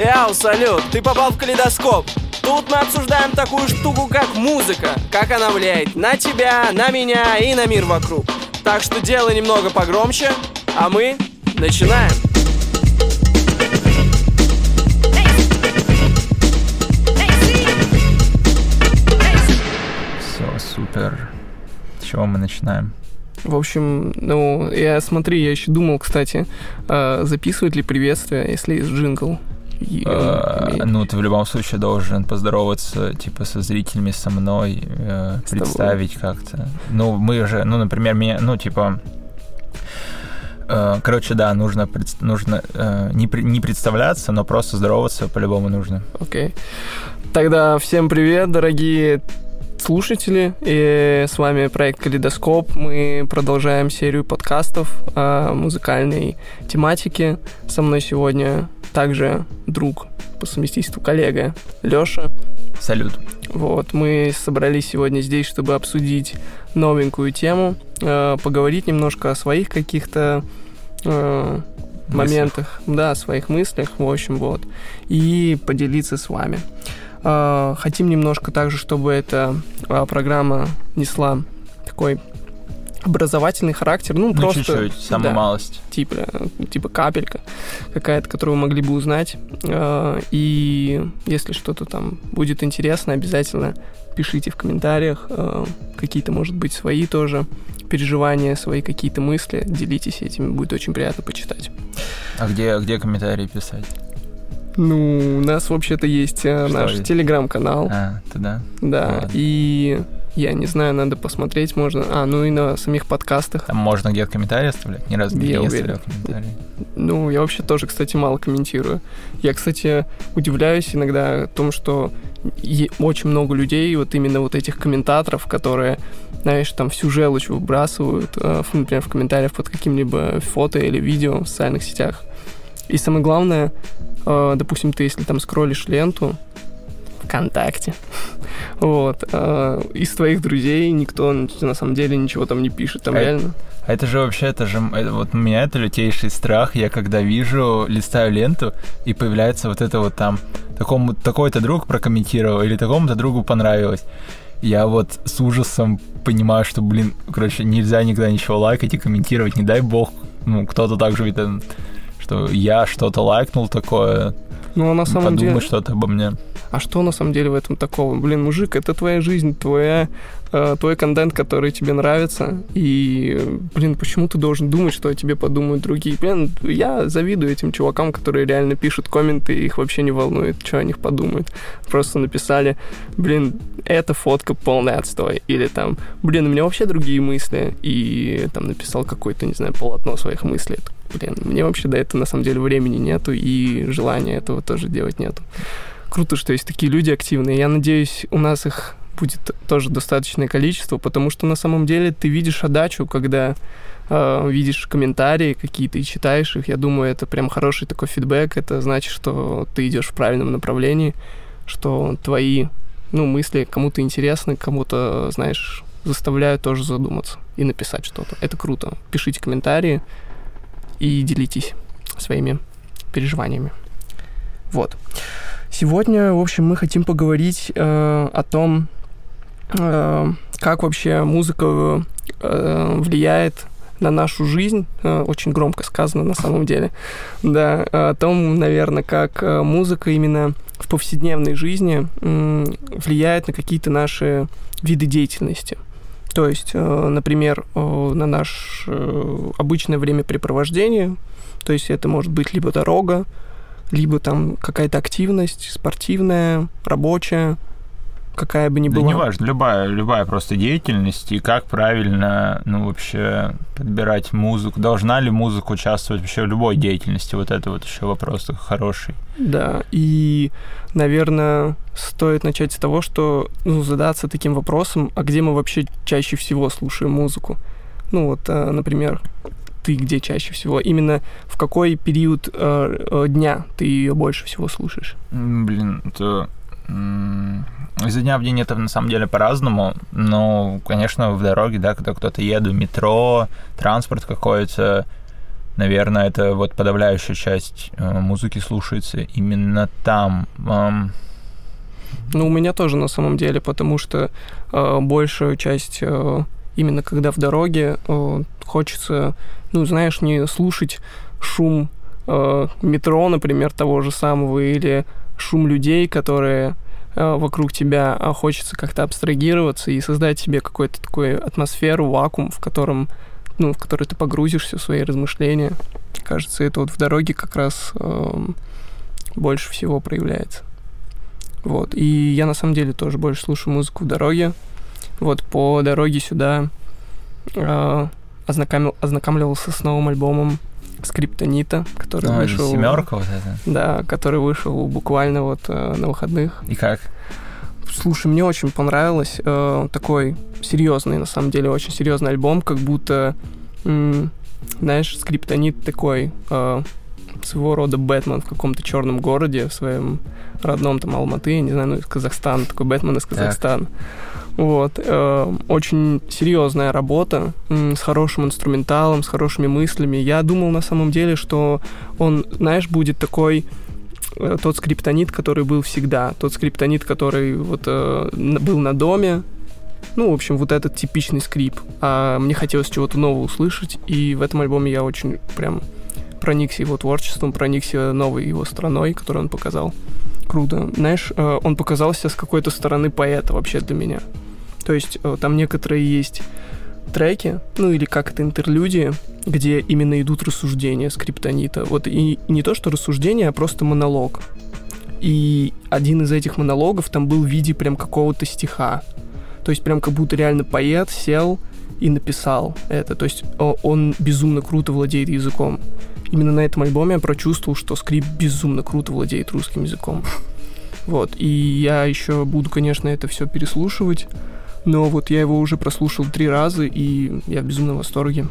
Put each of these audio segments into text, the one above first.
Яу, салют, ты попал в калейдоскоп. Тут мы обсуждаем такую штуку, как музыка, как она влияет на тебя, на меня и на мир вокруг. Так что делай немного погромче, а мы начинаем. Все, супер. С чего мы начинаем? В общем, ну, я смотри, я еще думал, кстати, э, записывать ли приветствие, если есть джингл. Э. Ну, ты в любом случае должен поздороваться, типа, со зрителями, со мной, э, С представить как-то. Ну, мы же, ну, например, меня, ну, типа... э, Короче, да, нужно, нужно э, не, не представляться, но просто здороваться по-любому нужно. Окей. Тогда всем привет, дорогие слушатели. И с вами проект Калейдоскоп. Мы продолжаем серию подкастов о музыкальной тематике. Со мной сегодня также друг по совместительству коллега Лёша. Салют. Вот, мы собрались сегодня здесь, чтобы обсудить новенькую тему, э, поговорить немножко о своих каких-то э, моментах, да, о своих мыслях, в общем, вот, и поделиться с вами. Э, хотим немножко также, чтобы эта э, программа несла такой образовательный характер, ну, Ну, просто чуть-чуть, самую да, малость. типа, типа капелька какая-то, которую вы могли бы узнать. Э, И если что-то там будет интересно, обязательно пишите в комментариях э, какие-то, может быть, свои тоже переживания, свои какие-то мысли, делитесь этими, будет очень приятно почитать. А где, где комментарии писать? Ну, у нас вообще-то есть э, Что наш телеграм-канал, А, туда. да, ладно. и я не знаю, надо посмотреть можно. А, ну и на самих подкастах. Там можно где-то комментарии оставлять? Ни разу Я не оставлял комментарии. Ну, я вообще тоже, кстати, мало комментирую. Я, кстати, удивляюсь иногда том, что очень много людей, вот именно вот этих комментаторов, которые, знаешь, там всю желчь выбрасывают, э, например, в комментариях под каким-либо фото или видео в социальных сетях. И самое главное, э, допустим, ты если там скроллишь ленту ВКонтакте, вот, э, из твоих друзей никто на самом деле ничего там не пишет, там А реально... А это же вообще, это же, это, вот у меня это лютейший страх, я когда вижу, листаю ленту, и появляется вот это вот там, такому, такой-то друг прокомментировал, или такому-то другу понравилось. Я вот с ужасом понимаю, что, блин, короче, нельзя никогда ничего лайкать и комментировать, не дай бог, ну, кто-то так же, это, что я что-то лайкнул такое, Ну, а на самом подумай деле... что-то обо мне. А что на самом деле в этом такого? Блин, мужик, это твоя жизнь, твоя, э, твой контент, который тебе нравится. И, блин, почему ты должен думать, что о тебе подумают другие? Блин, я завидую этим чувакам, которые реально пишут комменты, и их вообще не волнует, что о них подумают. Просто написали, блин, эта фотка полный отстой. Или там, блин, у меня вообще другие мысли. И там написал какое-то, не знаю, полотно своих мыслей. Блин, мне вообще до этого на самом деле времени нету, и желания этого тоже делать нету круто, что есть такие люди активные. Я надеюсь, у нас их будет тоже достаточное количество, потому что на самом деле ты видишь отдачу, когда э, видишь комментарии какие-то и читаешь их. Я думаю, это прям хороший такой фидбэк. Это значит, что ты идешь в правильном направлении, что твои ну, мысли кому-то интересны, кому-то, знаешь, заставляют тоже задуматься и написать что-то. Это круто. Пишите комментарии и делитесь своими переживаниями. Вот. Сегодня, в общем, мы хотим поговорить э, о том, как вообще музыка э, влияет на нашу жизнь. Э, очень громко сказано на самом деле. Да, о том, наверное, как э, музыка именно в повседневной жизни влияет на какие-то наши виды деятельности. То есть, э, например, э, на наше э, обычное времяпрепровождение, то есть это может быть либо дорога, либо там какая-то активность спортивная, рабочая, какая бы ни Да была. неважно, любая, любая просто деятельность и как правильно, ну, вообще подбирать музыку. Должна ли музыка участвовать вообще в любой деятельности? Вот это вот еще вопрос хороший. Да, и, наверное, стоит начать с того, что ну, задаться таким вопросом, а где мы вообще чаще всего слушаем музыку? Ну вот, э, например, ты где чаще всего? Именно в какой период э, э, дня ты ее больше всего слушаешь? Блин, это... м, Изо дня в день это на самом деле по-разному, но, конечно, в дороге, да, когда кто-то едет, метро, транспорт какой-то, наверное, это вот подавляющая часть э, музыки слушается именно там. Ну, у меня тоже на самом деле, потому что э, большую часть, э, именно когда в дороге, э, хочется, ну, знаешь, не слушать шум э, метро, например, того же самого, или шум людей, которые вокруг тебя, а хочется как-то абстрагироваться и создать себе какую-то такую атмосферу, вакуум, в котором, ну, в который ты погрузишься в свои размышления. Кажется, это вот в дороге как раз э, больше всего проявляется. Вот. И я на самом деле тоже больше слушаю музыку в дороге. Вот по дороге сюда э, ознакомил, ознакомливался с новым альбомом Скриптонита, который ну, вышел. семерка вот это. Да, который вышел буквально вот э, на выходных. И как? Слушай, мне очень понравилось. Э, такой серьезный, на самом деле, очень серьезный альбом, как будто, м, знаешь, скриптонит такой э, своего рода Бэтмен в каком-то черном городе, в своем родном там Алматы, я не знаю, ну, из Казахстана, такой Бэтмен из Казахстана. Вот. Э, очень серьезная работа м, с хорошим инструменталом, с хорошими мыслями. Я думал на самом деле, что он, знаешь, будет такой э, тот скриптонит, который был всегда, тот скриптонит, который вот э, был на доме, ну, в общем, вот этот типичный скрип. А мне хотелось чего-то нового услышать, и в этом альбоме я очень прям проникся его творчеством, проникся новой его страной, которую он показал. Круто. Знаешь, э, он показался с какой-то стороны поэта вообще для меня. То есть э, там некоторые есть треки, ну или как это интерлюдии, где именно идут рассуждения скриптонита. Вот и, и не то, что рассуждения, а просто монолог. И один из этих монологов там был в виде прям какого-то стиха. То есть прям как будто реально поэт сел и написал это. То есть о- он безумно круто владеет языком. Именно на этом альбоме я прочувствовал, что скрип безумно круто владеет русским языком. Вот. И я еще буду, конечно, это все переслушивать. Но вот я его уже прослушал три раза, и я в безумном восторге.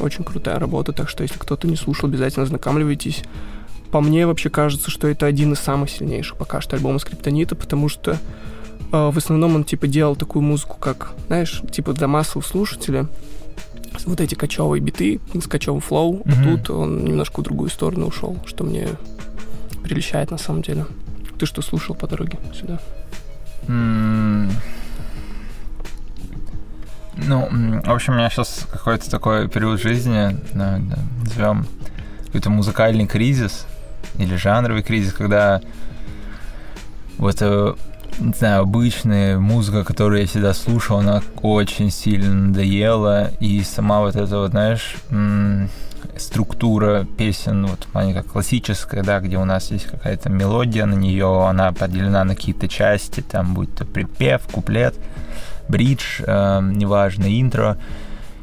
Очень крутая работа, так что если кто-то не слушал, обязательно ознакомливайтесь. По мне вообще кажется, что это один из самых сильнейших пока что альбомов Скриптонита, потому что э, в основном он типа делал такую музыку, как, знаешь, типа для массового слушателя. Вот эти кочевые биты с кочевым флоу. А Мгм. тут он немножко в другую сторону ушел, что мне прельщает на самом деле. Ты что слушал по дороге сюда? М, Ну, в общем, у меня сейчас какой-то такой период жизни, назовем какой-то музыкальный кризис или жанровый кризис, когда вот, э, не знаю, обычная музыка, которую я всегда слушал, она очень сильно надоела, и сама вот эта вот, знаешь, структура песен, вот плане как классическая, да, где у нас есть какая-то мелодия на нее, она поделена на какие-то части, там будь то припев, куплет, бридж, э, неважно, интро,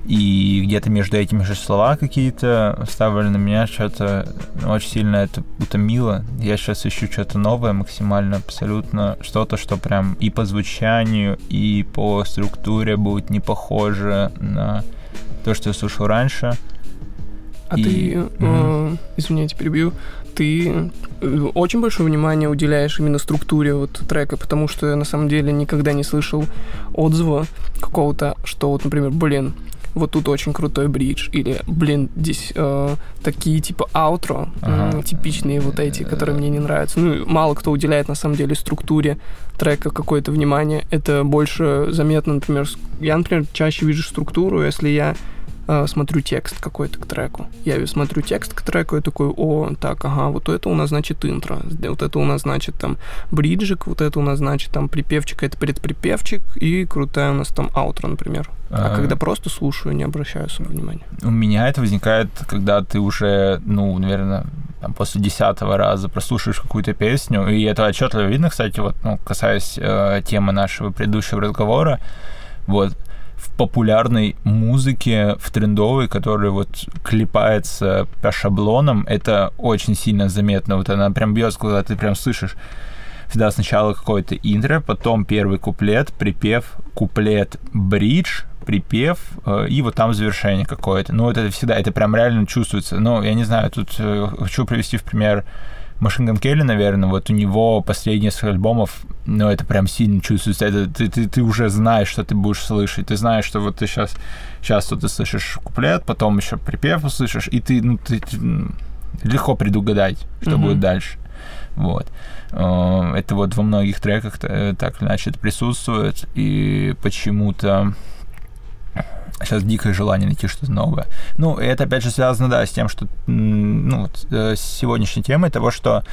и где-то между этими же слова какие-то вставлены, меня что-то очень сильно это утомило. Я сейчас ищу что-то новое максимально, абсолютно что-то, что прям и по звучанию, и по структуре будет не похоже на то, что я слушал раньше. А И- ты, э, Мгм. извиняйте, перебью, ты э, очень большое внимание уделяешь именно структуре вот трека, потому что я на самом деле никогда не слышал отзыва какого-то, что вот, например, блин, вот тут очень крутой бридж, или, блин, здесь э, такие типа аутро, Ага. типичные вот эти, которые мне не нравятся. Ну, мало кто уделяет на самом деле структуре трека какое-то внимание. Это больше заметно, например, я, например, чаще вижу структуру, если я э, смотрю текст какой-то к треку. Я смотрю текст к треку и такой, о, так, ага, вот это у нас значит интро, вот это у нас значит там бриджик, вот это у нас значит там припевчик, это предприпевчик, и крутая у нас там аутро, например. А, А, когда просто слушаю, не обращаю особо внимания. У меня это возникает, когда ты уже, ну, наверное, там, после десятого раза прослушаешь какую-то песню, и это отчетливо видно, кстати, вот, ну, касаясь э, темы нашего предыдущего разговора, вот, в популярной музыке, в трендовой, которая вот клепается по шаблонам, это очень сильно заметно. Вот она прям бьет, когда ты прям слышишь всегда сначала какой-то интро, потом первый куплет, припев, куплет, бридж, припев, э, и вот там завершение какое-то. Ну, вот это всегда, это прям реально чувствуется. Ну, я не знаю, тут э, хочу привести в пример Gun Kelly, наверное, вот у него последние несколько альбомов, ну, это прям сильно чувствуется. Это, ты, ты, ты уже знаешь, что ты будешь слышать. Ты знаешь, что вот ты сейчас, сейчас тут ты слышишь куплет, потом еще припев услышишь, и ты, ну, ты, ты легко предугадать, что mm-hmm. будет дальше. Вот. Э, это вот во многих треках э, так или иначе это присутствует, и почему-то сейчас дикое желание найти что-то новое. Ну, и это опять же связано, да, с тем, что, ну, вот, э, с сегодняшней темой того, что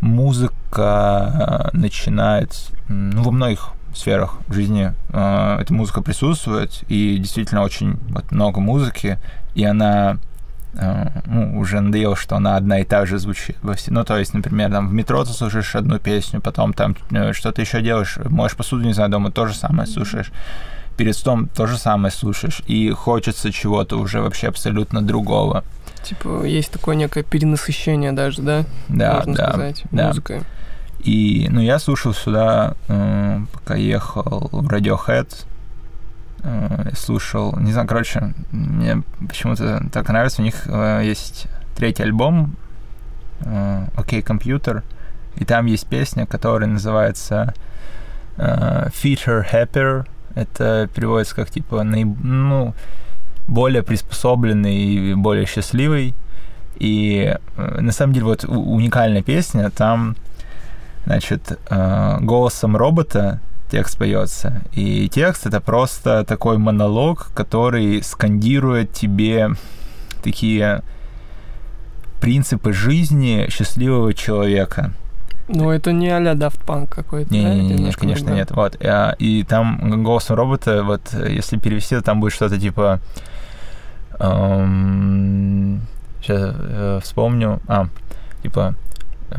музыка начинает, ну, во многих сферах жизни э, эта музыка присутствует, и действительно очень вот, много музыки, и она э, ну, уже надоело, что она одна и та же звучит. Во все... Ну, то есть, например, там в метро ты слушаешь одну песню, потом там э, что-то еще делаешь, можешь посуду, не знаю, дома то же самое слушаешь перед сном то же самое слушаешь, и хочется чего-то уже вообще абсолютно другого. Типа, есть такое некое перенасыщение даже, да? Да, Можно да, сказать, да. музыкой. И, ну, я слушал сюда, э, пока ехал в Radiohead, э, слушал, не знаю, короче, мне почему-то так нравится, у них э, есть третий альбом, э, «Окей, okay, компьютер», и там есть песня, которая называется э, «Feature Happier», это переводится как типа наиб... ну, более приспособленный и более счастливый. И э, на самом деле вот уникальная песня, там, значит, э, голосом робота текст поется. И текст это просто такой монолог, который скандирует тебе такие принципы жизни счастливого человека. Ну, это не а-ля Daft Punk какой-то, не, да? Не, не, не, конечно, нет. Вот. А, и там голосом робота, вот, если перевести, там будет что-то типа... Эм, сейчас э, вспомню. А, типа... Э,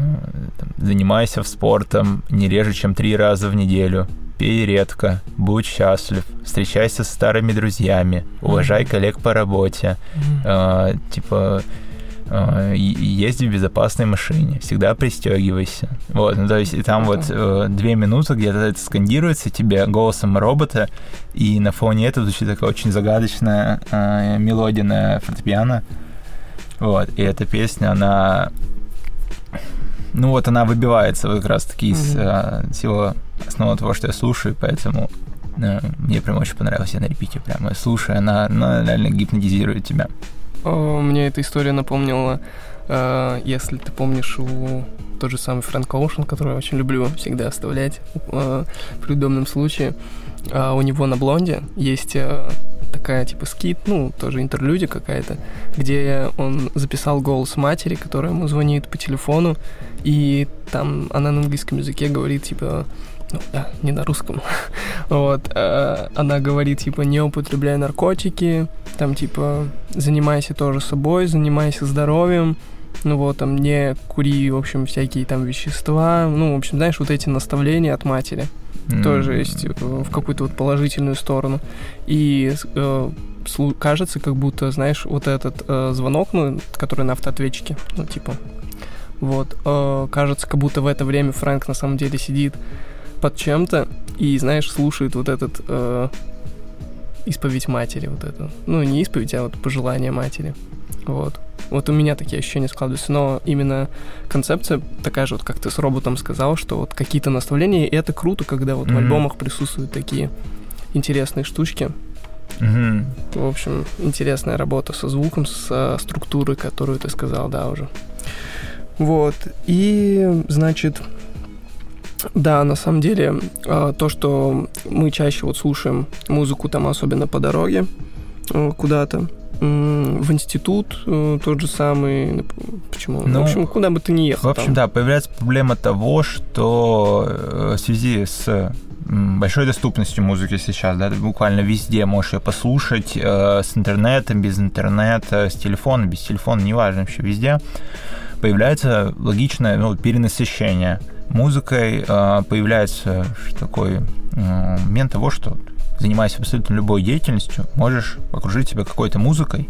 там, занимайся спортом не реже, чем три раза в неделю. Пей редко, будь счастлив, встречайся с старыми друзьями, уважай коллег по работе. Mm-hmm. Э, типа э, езди в безопасной машине, всегда пристегивайся. Вот, ну, то есть и там вот э, две минуты где-то это скандируется тебе голосом робота, и на фоне этого звучит такая очень загадочная э, мелодия на фортепиано. Вот, и эта песня, она... Ну вот она выбивается вот как раз-таки из mm-hmm. э, всего основного того, что я слушаю, поэтому э, мне прям очень понравилось, я на репите прямо слушаю, она, она реально гипнотизирует тебя. Мне эта история напомнила, э, если ты помнишь, у тот же самый Фрэнк Оушен, который я очень люблю всегда оставлять э, при удобном случае. А у него на блонде есть э, такая типа скит, ну, тоже интерлюдия какая-то, где он записал голос матери, которая ему звонит по телефону, и там она на английском языке говорит, типа, ну, да, не на русском. вот, э, она говорит, типа, не употребляй наркотики, там, типа, занимайся тоже собой, занимайся здоровьем, ну вот, там, не кури, в общем, всякие там вещества, ну, в общем, знаешь, вот эти наставления от матери mm-hmm. тоже есть э, в какую-то вот положительную сторону. И э, кажется, как будто, знаешь, вот этот э, звонок, ну, который на автоответчике, ну, типа, вот, э, кажется, как будто в это время Фрэнк на самом деле сидит под чем-то и, знаешь, слушает вот этот э, исповедь матери, вот эту. Ну, не исповедь, а вот пожелание матери. Вот. Вот у меня такие ощущения складываются, но именно концепция такая же, вот как ты с роботом сказал, что вот какие-то наставления, и это круто, когда вот mm-hmm. в альбомах присутствуют такие интересные штучки. Mm-hmm. В общем, интересная работа со звуком, со структурой, которую ты сказал, да, уже. Вот. И, значит, да, на самом деле, а, то, что мы чаще вот слушаем музыку там, особенно по дороге э, куда-то, в институт э, тот же самый. Почему? Ну, в общем, куда бы ты ни ехал. В общем, там. да, появляется проблема того, что э, в связи с большой доступностью музыки сейчас, да, ты буквально везде можешь ее послушать, э, с интернетом, без интернета, с телефона, без телефона, неважно, вообще везде, появляется логичное ну, перенасыщение – музыкой э, появляется такой э, момент того, что занимаясь абсолютно любой деятельностью, можешь окружить себя какой-то музыкой,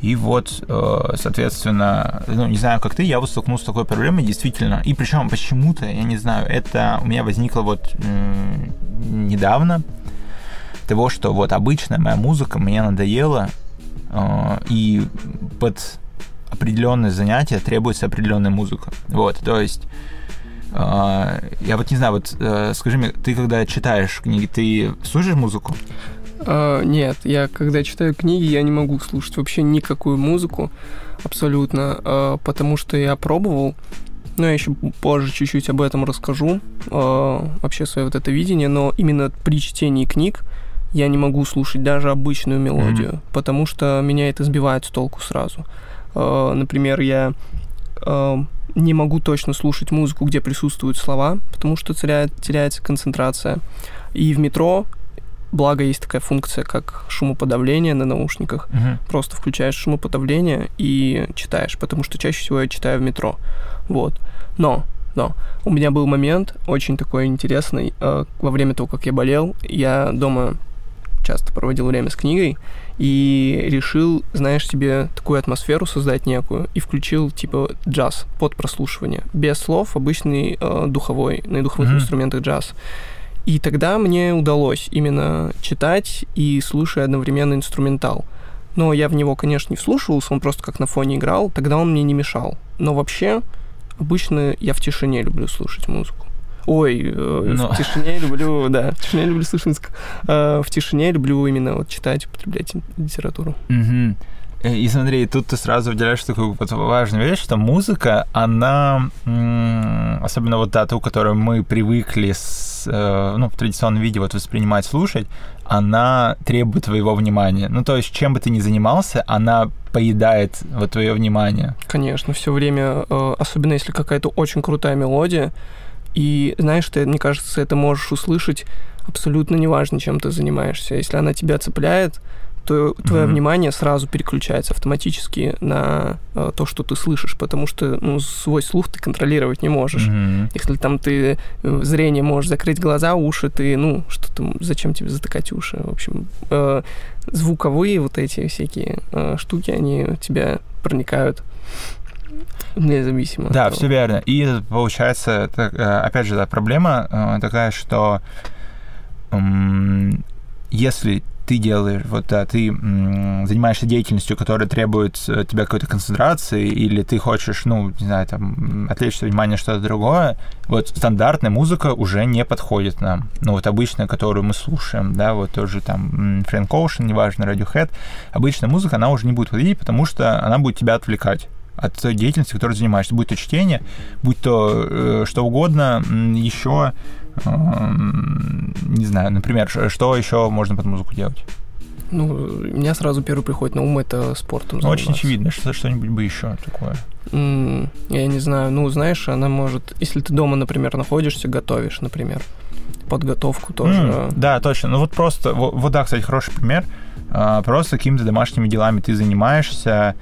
и вот, э, соответственно, ну, не знаю, как ты, я вот столкнулся с такой проблемой, действительно. И причем почему-то, я не знаю, это у меня возникло вот недавно, того, что вот обычная моя музыка мне надоела, и под определенное занятие требуется определенная музыка. Вот, то есть а, я вот не знаю, вот э, скажи мне, ты когда читаешь книги, ты слушаешь музыку? А, нет, я когда читаю книги, я не могу слушать вообще никакую музыку абсолютно, а, потому что я пробовал, но я еще позже чуть-чуть об этом расскажу, а, вообще свое вот это видение, но именно при чтении книг я не могу слушать даже обычную мелодию, mm-hmm. потому что меня это сбивает с толку сразу. А, например, я а, не могу точно слушать музыку, где присутствуют слова, потому что теряет, теряется концентрация. И в метро, благо есть такая функция, как шумоподавление на наушниках. Мгм. Просто включаешь шумоподавление и читаешь, потому что чаще всего я читаю в метро. Вот. Но, но, у меня был момент очень такой интересный. э, Во время того, как я болел, я дома часто проводил время с книгой и решил, знаешь, себе такую атмосферу создать некую и включил типа джаз под прослушивание. Без слов, обычный э, духовой, на духовых Мгм. инструментах джаз. И тогда мне удалось именно читать и слушая одновременно инструментал. Но я в него, конечно, не вслушивался, он просто как на фоне играл, тогда он мне не мешал. Но вообще, обычно я в тишине люблю слушать музыку. Ой, э, Но- в тишине люблю, да, в тишине люблю музыку. Э, в тишине люблю именно вот читать, употреблять литературу. Э, И смотри, тут ты сразу выделяешь такую вот важную вещь, что музыка, она, особенно вот та, ту, которую мы привыкли с, ну, в традиционном виде вот воспринимать, слушать, она требует твоего внимания. Ну, то есть, чем бы ты ни занимался, она поедает вот твое внимание. Конечно, все время, особенно если какая-то очень крутая мелодия, и знаешь, ты, мне кажется, это можешь услышать абсолютно неважно, чем ты занимаешься. Если она тебя цепляет, то твое Мгм. внимание сразу переключается автоматически на э, то, что ты слышишь, потому что ну, свой слух ты контролировать не можешь. Мгм. Если там ты э, зрение можешь закрыть глаза, уши, ты, ну, что там, зачем тебе затыкать уши? В общем, э, звуковые вот эти всякие э, штуки, они тебя проникают независимо. Да, от того. все верно. И получается, так, э, опять же, да, проблема э, такая, что если ты делаешь, вот да, ты м, занимаешься деятельностью, которая требует от тебя какой-то концентрации, или ты хочешь, ну, не знаю, там, м, отвлечь свое внимание что-то другое, вот стандартная музыка уже не подходит нам. Ну, вот обычная, которую мы слушаем, да, вот тоже там Фрэнк Оушен, неважно, Radiohead, обычная музыка, она уже не будет подходить, потому что она будет тебя отвлекать от той деятельности, которой занимаешься, будь то чтение, будь то э, что угодно, еще, не знаю, например, что еще можно под музыку делать? Ну, у меня сразу первый приходит на ум это спортом Ну, очень очевидно, что что-нибудь бы еще такое. М, Я не знаю, ну, знаешь, она может... Если ты дома, например, находишься, готовишь, например, подготовку тоже... М, да, точно. Ну вот просто, вот, вот да, кстати, хороший пример. А, Просто какими-то домашними делами ты занимаешься, э,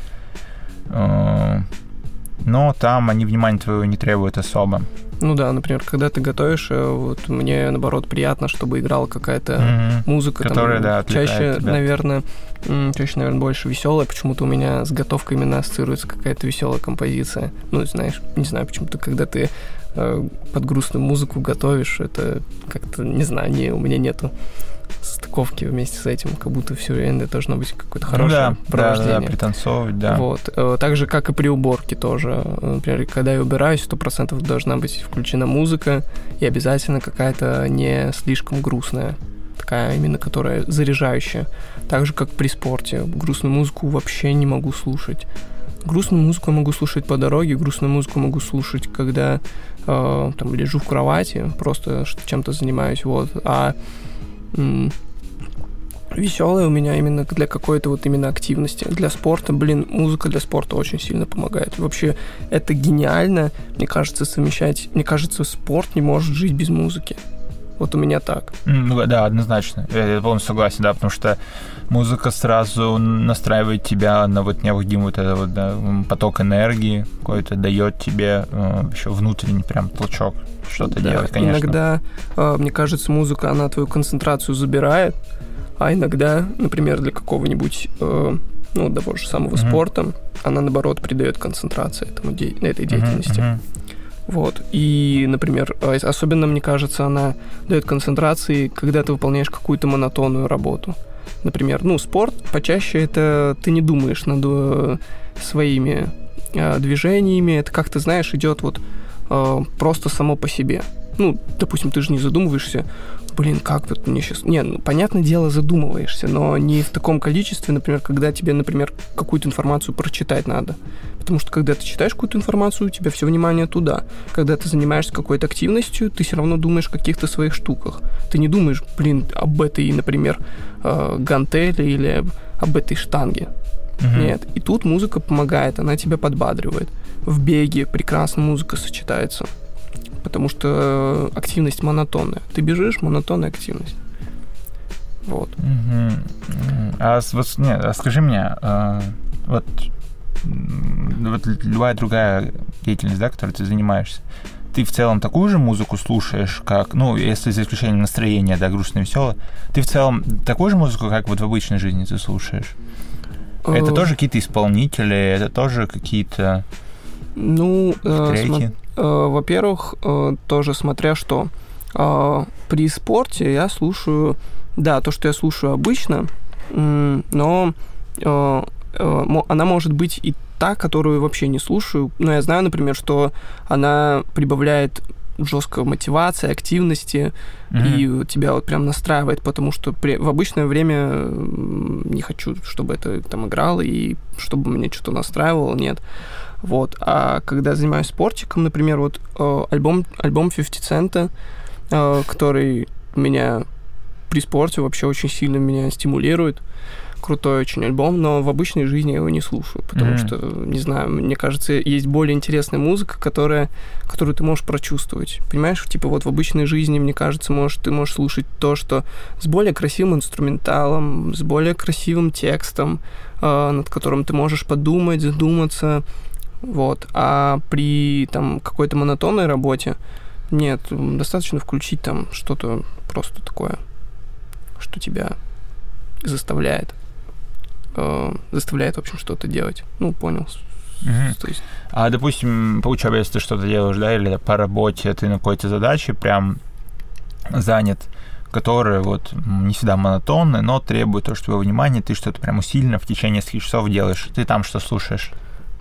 но там они внимания твоего не требуют особо. Ну да, например, когда ты готовишь, э, вот мне, наоборот, приятно, чтобы играла какая-то Мгм. музыка. Которая, там, да, чаще, тебя. наверное, чаще, наверное, больше веселая. Почему-то у меня с готовкой именно ассоциируется какая-то веселая композиция. Ну, знаешь, не знаю, почему-то, когда ты э, под грустную музыку готовишь, это как-то, не знаю, не, у меня нету стыковки вместе с этим, как будто все время должно быть какое-то Ну хорошее да, да, да, провождение. пританцовывать, да. Вот. Э, Так же, как и при уборке тоже. Например, когда я убираюсь, сто процентов должна быть включена музыка и обязательно какая-то не слишком грустная. Такая именно, которая заряжающая. Так же, как при спорте. Грустную музыку вообще не могу слушать. Грустную музыку я могу слушать по дороге, грустную музыку могу слушать, когда э, там лежу в кровати, просто чем-то занимаюсь, вот. А веселая у меня именно для какой-то вот именно активности. Для спорта, блин, музыка для спорта очень сильно помогает. Вообще, это гениально, мне кажется, совмещать. Мне кажется, спорт не может жить без музыки. Вот у меня так. Ну, да, однозначно. Я, я полностью согласен, да, потому что музыка сразу настраивает тебя на вот необходимый вот этот вот, да, поток энергии, какой-то дает тебе э, еще внутренний прям толчок что-то Да, делать, конечно. Иногда, э, мне кажется, музыка, она твою концентрацию забирает, а иногда, например, для какого-нибудь, э, ну, того же самого Мгм. спорта, она, наоборот, придает концентрации этому де- этой деятельности. мгм. Вот. И, например, э, особенно, мне кажется, она дает концентрации, когда ты выполняешь какую-то монотонную работу. Например, ну, спорт почаще это ты не думаешь над э, своими э, движениями, это как ты знаешь, идет вот э, просто само по себе. Ну, допустим, ты же не задумываешься, блин, как вот мне сейчас... Не, ну, понятное дело, задумываешься, но не в таком количестве, например, когда тебе, например, какую-то информацию прочитать надо. Потому что когда ты читаешь какую-то информацию, у тебя все внимание туда. Когда ты занимаешься какой-то активностью, ты все равно думаешь о каких-то своих штуках. Ты не думаешь, блин, об этой, например, э, гантели или об этой штанге. Угу. Нет. И тут музыка помогает, она тебя подбадривает. В беге прекрасно музыка сочетается. Потому что э, активность монотонная. Ты бежишь, монотонная активность. Вот. Угу. А, вот, нет, а скажи мне, э, вот вот любая другая деятельность, да, которой ты занимаешься, ты в целом такую же музыку слушаешь, как, ну, если за исключением настроения, да, грустно веселое, ты в целом такую же музыку, как вот в обычной жизни ты слушаешь? Это тоже какие-то исполнители, это тоже какие-то ну, э, см- э, во-первых, э, тоже смотря что. Э, при спорте я слушаю, да, то, что я слушаю обычно, э, но э, Э, она может быть и та, которую вообще не слушаю. Но я знаю, например, что она прибавляет жесткой мотивации, активности, mm-hmm. и тебя вот прям настраивает, потому что при, в обычное время не хочу, чтобы это там играло, и чтобы меня что-то настраивало, нет. Вот. А когда занимаюсь спортиком, например, вот э, альбом, альбом 50 Cent, э, который меня при спорте вообще очень сильно меня стимулирует, крутой очень альбом, но в обычной жизни я его не слушаю, потому mm-hmm. что, не знаю, мне кажется, есть более интересная музыка, которая, которую ты можешь прочувствовать. Понимаешь, типа вот в обычной жизни, мне кажется, можешь, ты можешь слушать то, что с более красивым инструменталом, с более красивым текстом, э, над которым ты можешь подумать, задуматься, вот. А при там какой-то монотонной работе нет, достаточно включить там что-то просто такое, что тебя заставляет э, заставляет, в общем, что-то делать. Ну, понял. Угу. То есть... А, допустим, по учебе, если ты что-то делаешь, да, или по работе, ты на какой-то задаче прям занят, которые вот не всегда монотонны, но требуют то, что твоего внимания, ты что-то прям усиленно в течение нескольких часов делаешь. Ты там что слушаешь?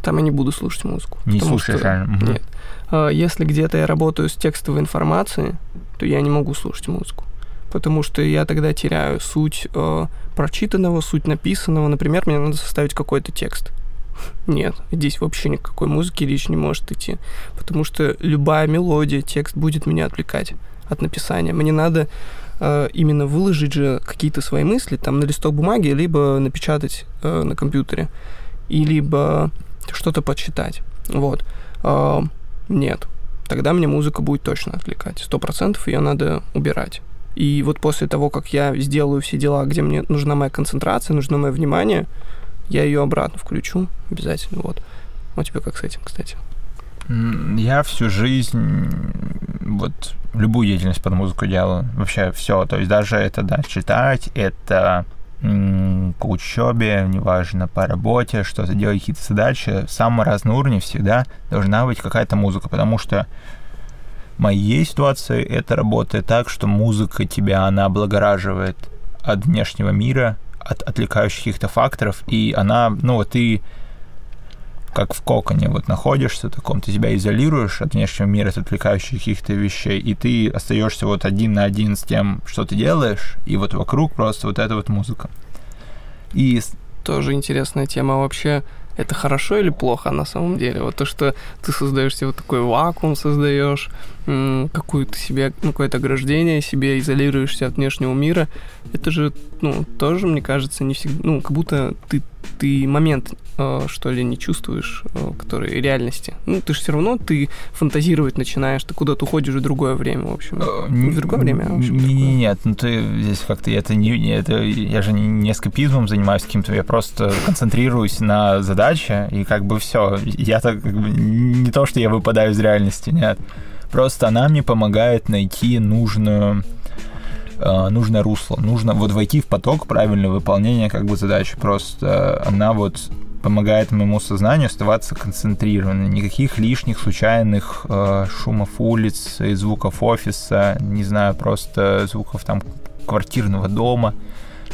Там я не буду слушать музыку. Не слушаешь, что... реально? Угу. Нет. А, если где-то я работаю с текстовой информацией, то я не могу слушать музыку потому что я тогда теряю суть э, прочитанного, суть написанного. Например, мне надо составить какой-то текст. Нет, здесь вообще никакой музыки речь не может идти, потому что любая мелодия, текст будет меня отвлекать от написания. Мне надо э, именно выложить же какие-то свои мысли там на листок бумаги, либо напечатать э, на компьютере, и либо что-то почитать. Вот. Э, нет, тогда мне музыка будет точно отвлекать. Сто процентов ее надо убирать. И вот после того, как я сделаю все дела, где мне нужна моя концентрация, нужно мое внимание, я ее обратно включу обязательно. Вот. У тебя как с этим, кстати? Я всю жизнь вот любую деятельность под музыку делаю. Вообще все. То есть даже это, да, читать, это по учебе, неважно, по работе, что-то делать, какие-то задачи, самые разные уровни всегда должна быть какая-то музыка, потому что моей ситуации это работает так, что музыка тебя, она облагораживает от внешнего мира, от отвлекающих каких-то факторов, и она, ну вот ты как в коконе вот находишься таком, ты себя изолируешь от внешнего мира, от отвлекающих каких-то вещей, и ты остаешься вот один на один с тем, что ты делаешь, и вот вокруг просто вот эта вот музыка. И тоже интересная тема вообще это хорошо или плохо на самом деле? Вот то, что ты создаешь себе вот такой вакуум, создаешь какую-то себе, ну, какое-то ограждение себе, изолируешься от внешнего мира, это же, ну, тоже, мне кажется, не всегда, ну, как будто ты, ты момент, э, что ли, не чувствуешь, э, который реальности. Ну, ты же все равно, ты фантазировать начинаешь, ты куда-то уходишь в другое время, в общем. Э, не в другое время, а в общем, не, Нет, ну ты здесь как-то, это не, это, я же не, не эскапизмом занимаюсь каким-то, я просто концентрируюсь на задаче, и как бы все. Я так, как бы, не то, что я выпадаю из реальности, нет. Просто она мне помогает найти нужную э, нужное русло. Нужно вот войти в поток правильного выполнения как бы задачи. Просто она вот помогает моему сознанию оставаться концентрированным. Никаких лишних случайных э, шумов улиц и звуков офиса, не знаю, просто звуков там квартирного дома.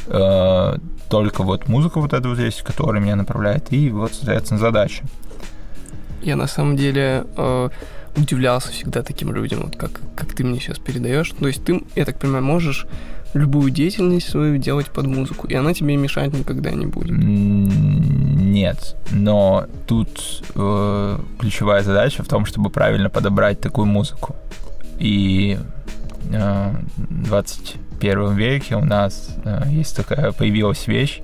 Э, только вот музыка вот эта вот есть, которая меня направляет, и вот, соответственно, задача. Я на самом деле э, удивлялся всегда таким людям, вот как, как ты мне сейчас передаешь. То есть ты, я так понимаю, можешь любую деятельность свою делать под музыку, и она тебе мешать никогда не будет. Нет, но тут э, ключевая задача в том, чтобы правильно подобрать такую музыку. И э, в 21 веке у нас э, есть такая появилась вещь,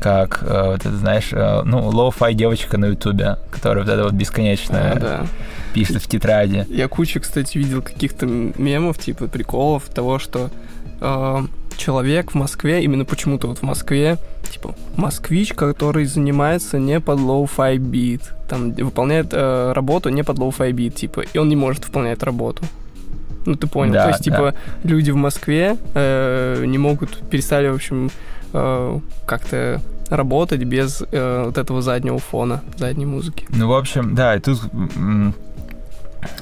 как, э, вот это, знаешь, э, ну, lo-fi девочка на ютубе, которая вот это вот бесконечная А, да. Пишет в тетради. Я кучу, кстати, видел каких-то мемов, типа приколов того, что э, человек в Москве, именно почему-то вот в Москве, типа москвич, который занимается не под lo-fi beat, там выполняет э, работу не под low-fi beat, типа, и он не может выполнять работу. Ну, ты понял. Да, То есть, типа, люди в Москве э, не могут, перестали, в общем, э, как-то работать без э, вот этого заднего фона, задней музыки. Ну, в общем, да, и тут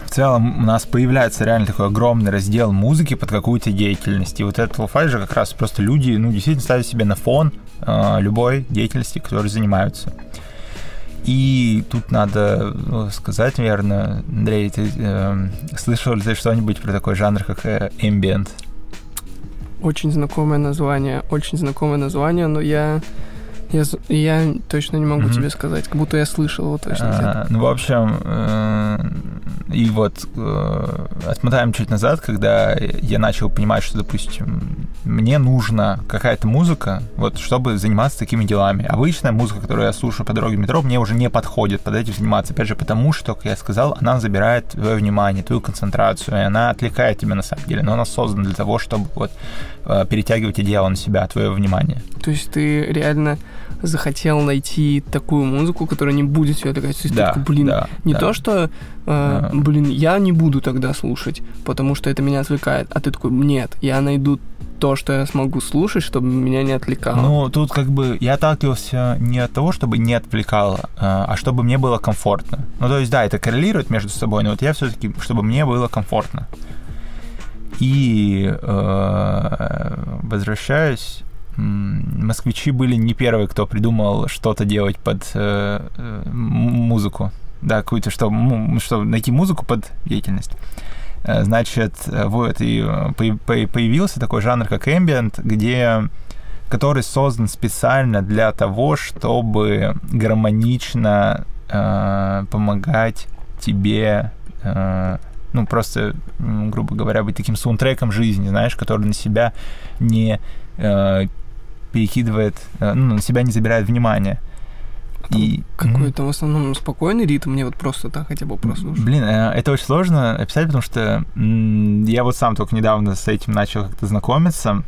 в целом у нас появляется реально такой огромный раздел музыки под какую-то деятельность. И вот этот лофай же как раз просто люди, ну, действительно ставят себе на фон э, любой деятельности, которой занимаются. И тут надо ну, сказать, наверное, Андрей, ты э, слышал ли ты что-нибудь про такой жанр, как э, ambient? Очень знакомое название, очень знакомое название, но я я, я точно не могу Мгм. тебе сказать, как будто я слышал его точно. А, ну, в общем, э, и вот э, отмотаем чуть назад, когда я начал понимать, что, допустим, мне нужна какая-то музыка, вот, чтобы заниматься такими делами. Обычная музыка, которую я слушаю по дороге в метро, мне уже не подходит под этим заниматься. Опять же, потому что, как я сказал, она забирает твое внимание, твою концентрацию, и она отвлекает тебя на самом деле. Но она создана для того, чтобы вот э, перетягивать одеяло на себя, твое внимание. То есть ты реально захотел найти такую музыку, которая не будет тебя есть ты Да, блин, да, не да. то, что, э, Да. блин, я не буду тогда слушать, потому что это меня отвлекает. А ты такой, нет, я найду то, что я смогу слушать, чтобы меня не отвлекало. Ну, тут как бы я отталкивался не от того, чтобы не отвлекало, а а чтобы мне было комфортно. Ну, то есть, да, это коррелирует между собой, но вот я все-таки, чтобы мне было комфортно. И э, возвращаюсь, москвичи были не первые, кто придумал что-то делать под э, э, музыку. Да, какую-то, что, что найти музыку под деятельность. Э, Значит, вот, и э, по- по- появился такой жанр, как ambient, где который создан специально для того, чтобы гармонично э, помогать тебе, э, ну, просто, грубо говоря, быть таким саундтреком жизни, знаешь, который на себя не э, перекидывает, э, ну, на себя не забирает внимание. И Какой-то в основном спокойный ритм, мне вот просто так хотя бы прослушать. Блин, э, это очень сложно описать, потому что я вот сам только недавно с этим начал как-то знакомиться.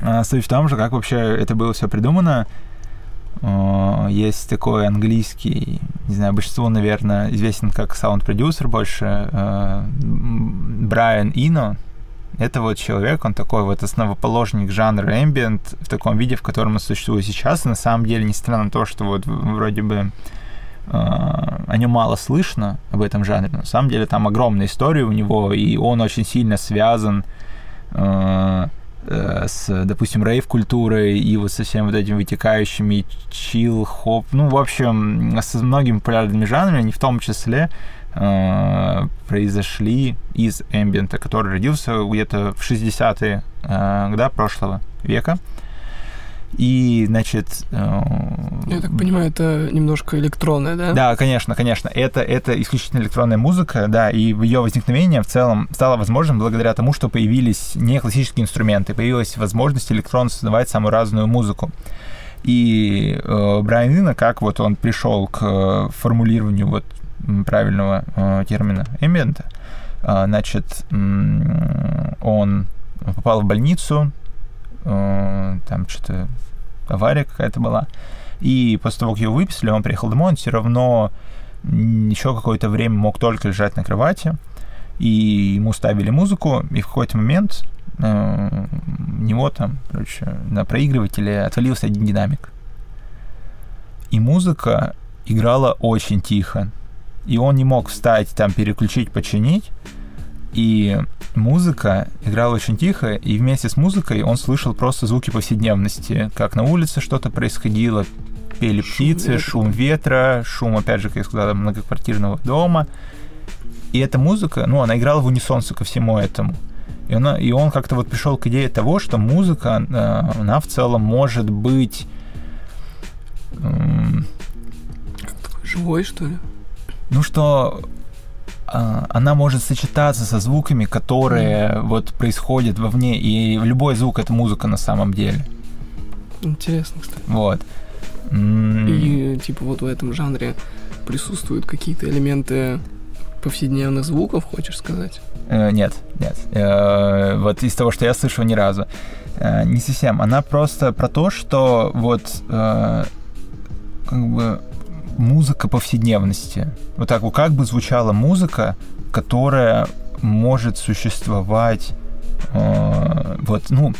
А, Суть в том же, как вообще это было все придумано. Есть такой английский, не знаю, большинству, наверное, известен как саунд-продюсер больше, э, Брайан Ино. Это вот человек, он такой вот основоположник жанра ambient в таком виде, в котором он существует сейчас. И на самом деле, несмотря на то, что вот вроде бы э, о нем мало слышно, об этом жанре. На самом деле там огромная история у него, и он очень сильно связан э, э, с, допустим, рейв-культурой и вот со всеми вот этими вытекающими чил, хоп, ну, в общем, со многими популярными жанрами, они в том числе э, произошли из эмбиента, который родился где-то в 60-е э, года прошлого века. И, значит... э, Я так понимаю, это немножко электронное, да? да, конечно, конечно. Это, это исключительно электронная музыка, да, и ее возникновение в целом стало возможным благодаря тому, что появились не классические инструменты, появилась возможность электронно создавать самую разную музыку. И э, Брайан Ино, как вот он пришел к э, формулированию вот правильного э, термина эмбиента, э, значит, м, он попал в больницу, э, там что-то авария какая-то была, и после того, как его выписали, он приехал домой, он все равно еще какое-то время мог только лежать на кровати, и ему ставили музыку, и в какой-то момент э, у него там, короче, на проигрывателе отвалился один динамик. И музыка играла очень тихо. И он не мог встать, там, переключить, починить. И музыка играла очень тихо, и вместе с музыкой он слышал просто звуки повседневности, как на улице что-то происходило, пели птицы, ветра. шум ветра, шум, опять же, как я сказал, многоквартирного дома. И эта музыка, ну, она играла в унисон ко всему этому. И, она, и он как-то вот пришел к идее того, что музыка, э, она в целом может быть... Живой, что ли? Ну что а, она может сочетаться со звуками, которые вот происходят вовне, и любой звук это музыка на самом деле. Интересно, кстати. Вот. М, И, типа, вот в этом жанре присутствуют какие-то элементы повседневных звуков, хочешь сказать? э, нет, нет. Э, вот из того, что я слышал ни разу. Э, не совсем. Она просто про то, что вот э, как бы музыка повседневности. Вот так вот, как бы звучала музыка, которая может существовать э, вот, ну,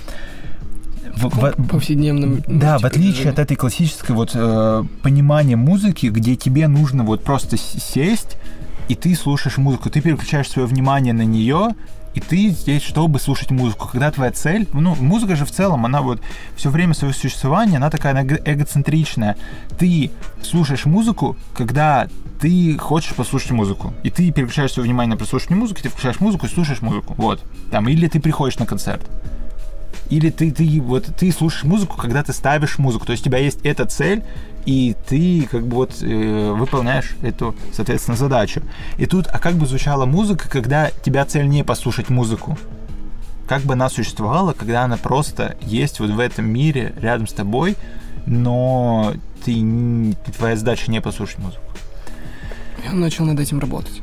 в- в- Повседневным... ну, Да, в отличие от этой классической вот э, понимания музыки, где тебе нужно вот просто сесть и ты слушаешь музыку, ты переключаешь свое внимание на нее, и ты здесь, чтобы слушать музыку. Когда твоя цель, ну, музыка же в целом, она вот все время своего существования, она такая эго- эгоцентричная. Ты слушаешь музыку, когда ты хочешь послушать музыку. И ты переключаешь свое внимание на прослушивание музыки, ты включаешь музыку и слушаешь музыку. Вот. Там, или ты приходишь на концерт. Или ты, ты, вот, ты слушаешь музыку, когда ты ставишь музыку. То есть у тебя есть эта цель, и ты как бы вот э, выполняешь эту, соответственно, задачу. И тут, а как бы звучала музыка, когда тебя цель не послушать музыку? Как бы она существовала, когда она просто есть вот в этом мире рядом с тобой, но ты, твоя задача не послушать музыку. Я начал над этим работать.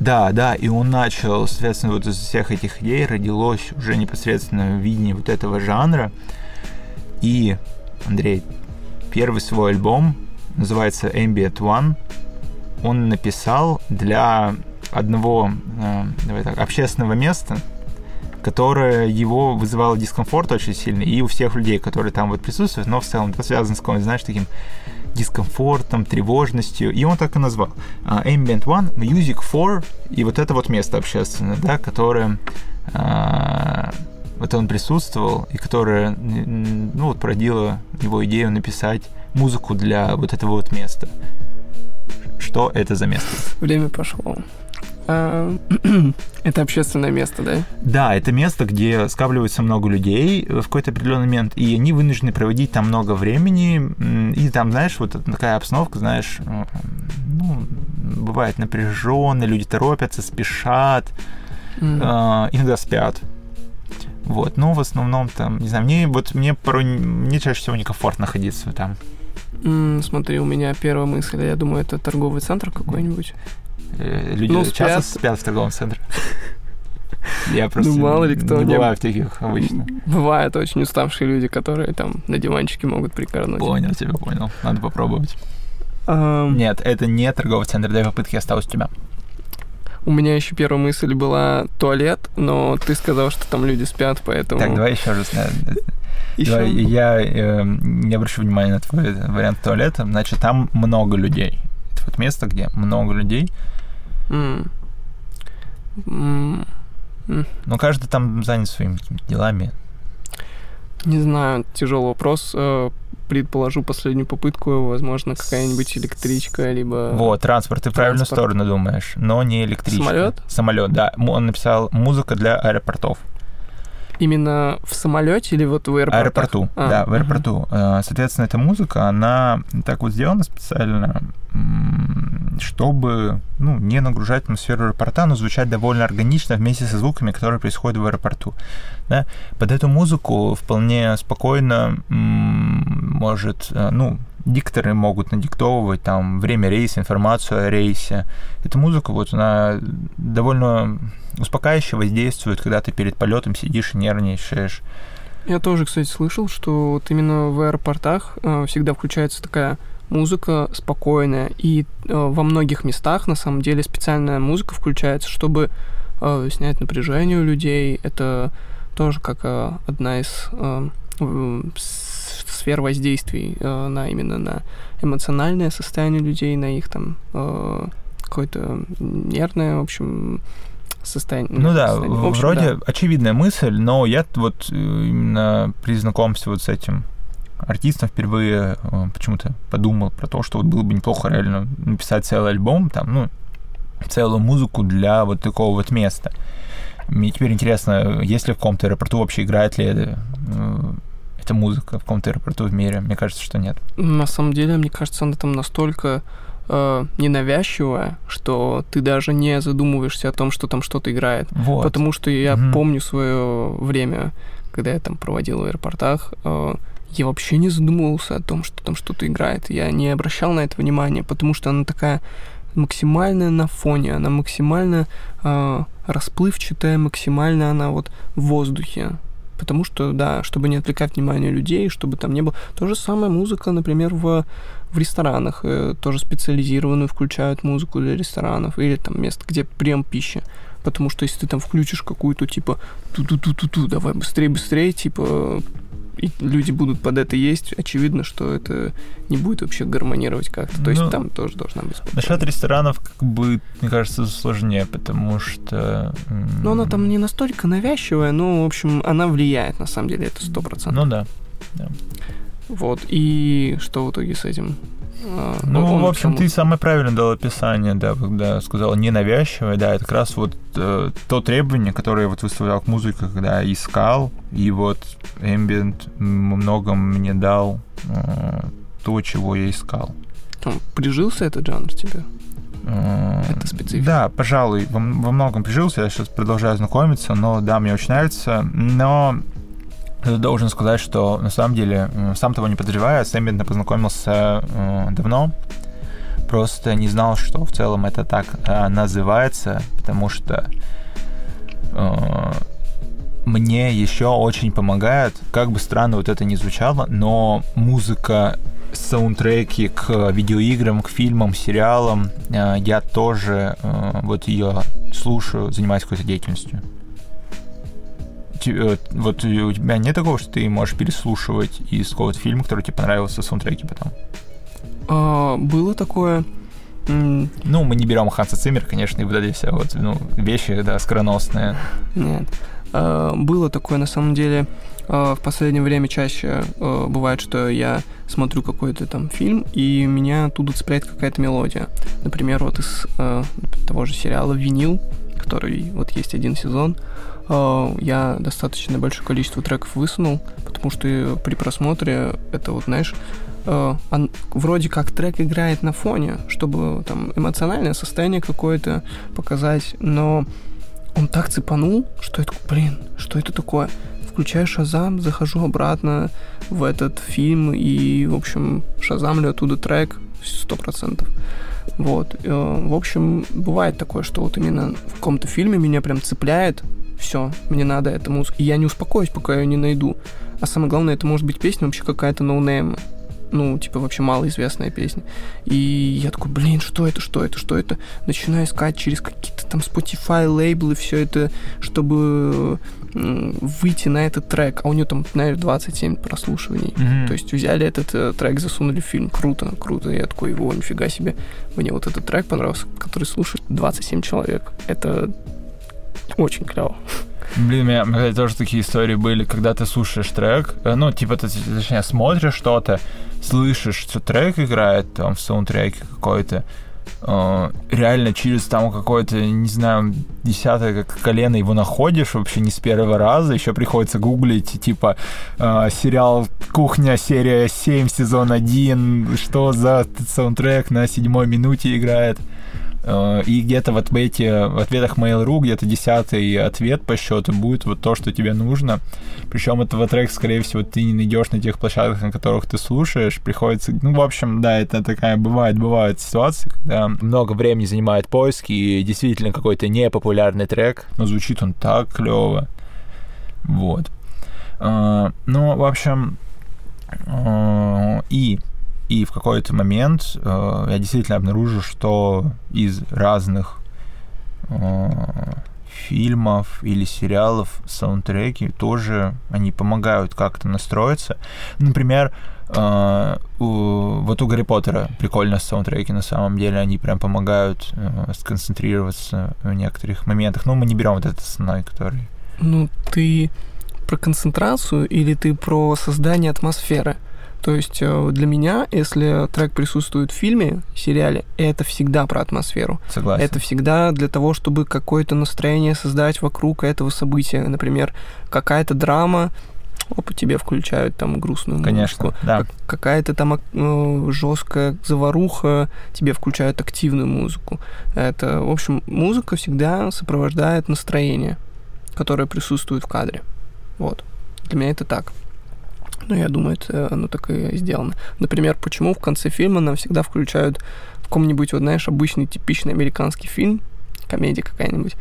Да, да, и он начал, соответственно, вот из всех этих идей родилось уже непосредственно видение вот этого жанра. И, Андрей, первый свой альбом называется Ambient One. Он написал для одного, э, давай так, общественного места, которое его вызывало дискомфорт очень сильно, и у всех людей, которые там вот присутствуют, но в целом это связано с каким знаешь, таким дискомфортом, тревожностью, и он так и назвал. А, Ambient One, Music for, и вот это вот место общественное, да, которое а, вот он присутствовал, и которое, ну, вот породило его идею написать музыку для вот этого вот места. Что это за место? Время пошло. А, Это общественное место, да? Да, это место, где скапливается много людей в какой-то определенный момент, и они вынуждены проводить там много времени, и там, знаешь, вот такая обстановка, знаешь, м, ну, бывает напряженно, люди торопятся, спешат, а, иногда спят. Вот, но в основном там, не знаю, мне вот мне порой, мне чаще всего некомфортно находиться там. М, Смотри, у меня первая мысль, я думаю, это торговый центр какой-нибудь. Э, Люди Ну, часто спят. спят в торговом центре. Я просто Ну, мало ли кто не бываю в таких обычно. Бывают очень уставшие люди, которые там на диванчике могут прикорнуть. Понял тебя, понял. Надо попробовать. Ам, Нет, это не торговый центр, дай попытки осталось у тебя. У меня еще первая мысль была туалет, но ты сказал, что там люди спят, поэтому... Так, давай еще раз. давай, я э, не обращу внимания на твой вариант туалета. Значит, там много людей. Это вот место, где много людей. М. Но каждый там занят своими делами. Не знаю, тяжелый вопрос. Э, Предположу последнюю попытку, возможно, какая-нибудь электричка, либо... Вот, транспорт, ты в правильную транспорт. сторону думаешь, но не электричество. Самолет? Самолет, да. Он написал музыка для аэропортов. Именно в самолете или вот в аэропортах? Аэропорту, А, да, в аэропорту. Э, Соответственно, эта музыка, она так вот сделана специально, чтобы ну, не нагружать атмосферу аэропорта, но звучать довольно органично вместе со звуками, которые происходят в аэропорту. Да? Под эту музыку вполне спокойно может, э, ну, дикторы могут надиктовывать там время рейса, информацию о рейсе. Эта музыка, вот она довольно успокаивающе воздействует, когда ты перед полетом сидишь и нервничаешь. Я тоже, кстати, слышал, что вот именно в аэропортах э, всегда включается такая музыка спокойная, и э, во многих местах на самом деле специальная музыка включается, чтобы э, снять напряжение у людей. Это тоже как э, одна из э, сфер воздействий э, на именно на эмоциональное состояние людей, на их там э, какое-то нервное, в общем, состояние. Ну да, состояние. В общем, вроде да. очевидная мысль, но я вот э, именно при знакомстве вот с этим артистом впервые э, почему-то подумал про то, что вот было бы неплохо реально написать целый альбом, там, ну, целую музыку для вот такого вот места. Мне теперь интересно, есть ли в каком-то аэропорту вообще играет ли э, эта музыка в каком-то аэропорту в мире? Мне кажется, что нет. На самом деле, мне кажется, она там настолько э, ненавязчивая, что ты даже не задумываешься о том, что там что-то играет. Вот. Потому что я Мгм. помню свое время, когда я там проводил в аэропортах, э, я вообще не задумывался о том, что там что-то играет. Я не обращал на это внимания, потому что она такая максимально на фоне, она максимально э, расплывчатая, максимально она вот в воздухе. Потому что, да, чтобы не отвлекать внимание людей, чтобы там не было... То же самое музыка, например, в, в ресторанах. э, тоже специализированную включают музыку для ресторанов или там мест, где прием пищи. Потому что если ты там включишь какую-то типа ту-ту-ту-ту-ту, давай быстрее, быстрее, типа и люди будут под это есть, очевидно, что это не будет вообще гармонировать как-то. То есть Ну, там тоже должна быть Насчет спокойно. ресторанов, как бы, мне кажется, сложнее, потому что... Но она там не настолько навязчивая, но, в общем, она влияет, на самом деле, это сто процентов. Ну да. Вот, и что в итоге с этим? А, Ну, он в общем, кому- ты самое правильно дал описание, да, когда сказал ненавязчивое, да, это как раз вот э, то требование, которое я вот выставлял к музыке, когда искал, и вот Ambient многом мне дал э, то, чего я искал. Там прижился этот жанр тебе? Э, Это специфика. Да, пожалуй, во, во многом прижился, я сейчас продолжаю знакомиться, но да, мне очень нравится, но должен сказать, что на самом деле, сам того не подозревая, с Ambient познакомился э, давно, просто не знал, что в целом это так э, называется, потому что э, мне еще очень помогает, как бы странно вот это ни звучало, но музыка, саундтреки к видеоиграм, к фильмам, сериалам, я тоже вот ее слушаю, занимаюсь какой-то деятельностью. Э, Вот у тебя нет такого, что ты можешь переслушивать из какого-то фильма, который тебе понравился, саундтреки потом? А, было такое... м, Ну, мы не берем Ханса Циммер, конечно, и вот эти все вот, ну, вещи, да, скороносные. Нет. А, Было такое, на самом деле, а, в последнее время чаще а, бывает, что я смотрю какой-то там фильм, и меня оттуда цепляет какая-то мелодия. Например, вот из а, того же сериала «Винил», который вот есть один сезон, я достаточно большое количество треков высунул, потому что при просмотре это вот, знаешь, а, он- вроде как трек играет на фоне, чтобы там эмоциональное состояние какое-то показать, но он так цепанул, что такой, блин, что это такое? Включаю Шазам, захожу обратно в этот фильм и, в общем, шазамлю оттуда трек сто процентов. Вот. э, В общем, бывает такое, что вот именно в каком-то фильме меня прям цепляет, все, мне надо эта музыка. И я не успокоюсь, пока я ее не найду. А самое главное, это может быть песня вообще какая-то no name. Ну, типа, вообще малоизвестная песня. И я такой, блин, что это, что это, что это? Начинаю искать через какие-то там Spotify лейблы, все это, чтобы выйти на этот трек. А у него там, наверное, 27 прослушиваний. Мгм. То есть взяли этот э, трек, засунули в фильм. Круто, круто. Я такой, о, нифига себе. Мне вот этот трек понравился, который слушает 27 человек. Это очень клево. Блин, у меня, у меня, тоже такие истории были, когда ты слушаешь трек, э, ну, типа, ты, точнее, смотришь что-то, слышишь, что трек играет там в саундтреке какой-то, э, реально через там какое-то, не знаю, десятое как колено его находишь вообще не с первого раза, еще приходится гуглить, типа, э, сериал «Кухня», серия 7, сезон 1, что за саундтрек на седьмой минуте играет. Э, И где-то в ответе, в ответах Mail.ru где-то десятый ответ по счету будет вот то, что тебе нужно. Причем этого трек, скорее всего, ты не найдешь на тех площадках, на которых ты слушаешь. Приходится... Ну, в общем, да, это такая бывает, бывает ситуация, когда много времени занимает поиски, и действительно какой-то непопулярный трек, но звучит он так клево. Вот. Э, Ну, в общем, э, и и в какой-то момент э, я действительно обнаружил, что из разных э, фильмов или сериалов саундтреки тоже они помогают как-то настроиться. Например, э, у- вот у Гарри Поттера прикольно саундтреки на самом деле, они прям помогают э, сконцентрироваться в некоторых моментах. Ну, мы не берем вот этот основной, который... Ну, ты про концентрацию или ты про создание атмосферы? То есть э, для меня, если трек присутствует в фильме, сериале, это всегда про атмосферу. Согласен. Это всегда для того, чтобы какое-то настроение создать вокруг этого события. Например, какая-то драма, опа, тебе включают там грустную Конечно, музыку. да. Как- какая-то там э, жесткая заваруха, тебе включают активную музыку. Это, в общем, музыка всегда сопровождает настроение, которое присутствует в кадре. Вот. Для меня это так. Ну, я думаю, это оно так и сделано. Например, почему в конце фильма нам всегда включают в каком-нибудь, вот знаешь, обычный типичный американский фильм, комедия какая-нибудь,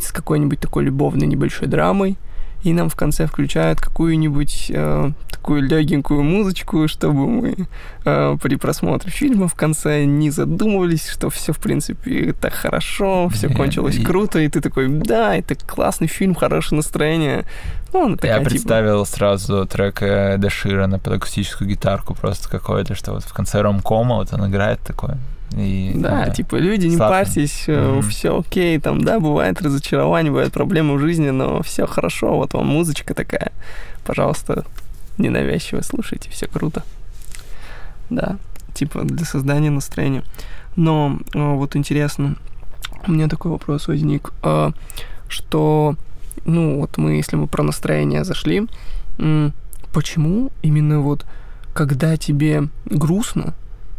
с какой-нибудь такой любовной небольшой драмой, и нам в конце включают какую-нибудь э, такую легенькую музычку, чтобы мы э, при просмотре фильма в конце не задумывались, что все в принципе так хорошо, все Блин, кончилось круто, и ты такой, да, это классный фильм, хорошее настроение. Ну, она Я такая, типа, представил сразу трек э, Эда Ширана под акустическую гитарку просто какой-то, что вот в конце ромкома вот он играет такое. И, Да, ну типа, люди, не Сладко. парьтесь, Мгм. все окей, там, да, бывает разочарование, бывают проблемы в жизни, но все хорошо, вот вам музычка такая. Пожалуйста, ненавязчиво слушайте, все круто. Да, типа, для создания настроения. Но э, вот интересно, у меня такой вопрос возник, э, что, ну, вот мы, если мы про настроение зашли, почему именно вот, когда тебе грустно,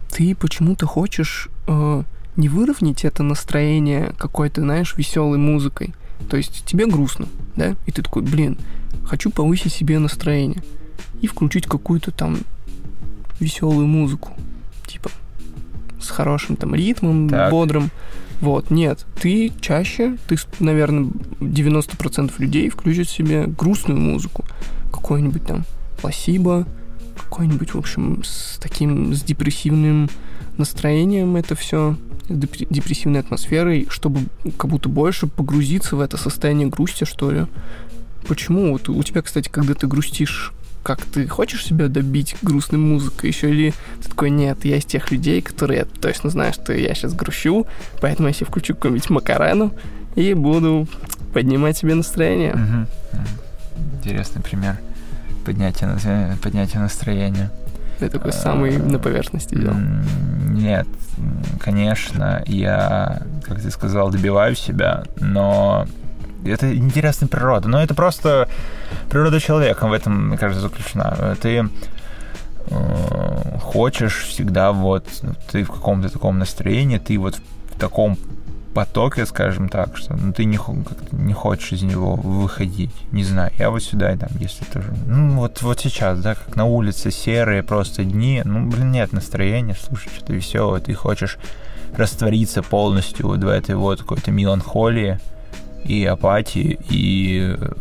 ты почему-то хочешь э, не выровнять это настроение какой-то, знаешь, веселой музыкой. То есть тебе грустно, да? И ты такой, блин, хочу повысить себе настроение. И включить какую-то там веселую музыку. Типа с хорошим там ритмом, Так. бодрым. Вот, нет, ты чаще, ты, наверное, 90% людей включат себе грустную музыку. Какой-нибудь там пласибо, какой-нибудь, в общем, с таким, с депрессивным настроением это все, с депр- депрессивной атмосферой, чтобы как будто больше погрузиться в это состояние грусти, что ли. Почему? Вот у тебя, кстати, когда ты грустишь, как ты хочешь себя добить грустной музыкой еще или ты такой, нет, я из тех людей, которые точно знают, что я сейчас грущу, поэтому я себе включу какую-нибудь макарену и буду поднимать себе настроение. Интересный пример поднятия, поднятия настроения. Я такой самый на поверхности делал. Нет, конечно, я, как ты сказал, добиваю себя, но это интересная природа. Но это просто природа человека в этом, мне кажется, заключена. Ты э, хочешь всегда вот, ну, ты в каком-то таком настроении, ты вот в таком потоке, скажем так, что ну, ты не, не хочешь из него выходить. Не знаю, я вот сюда, там, если тоже... Ну, вот, вот сейчас, да, как на улице серые просто дни, ну, блин, нет настроения, слушай, что-то веселое, ты хочешь раствориться полностью вот в этой вот какой-то меланхолии и апатии, и, э,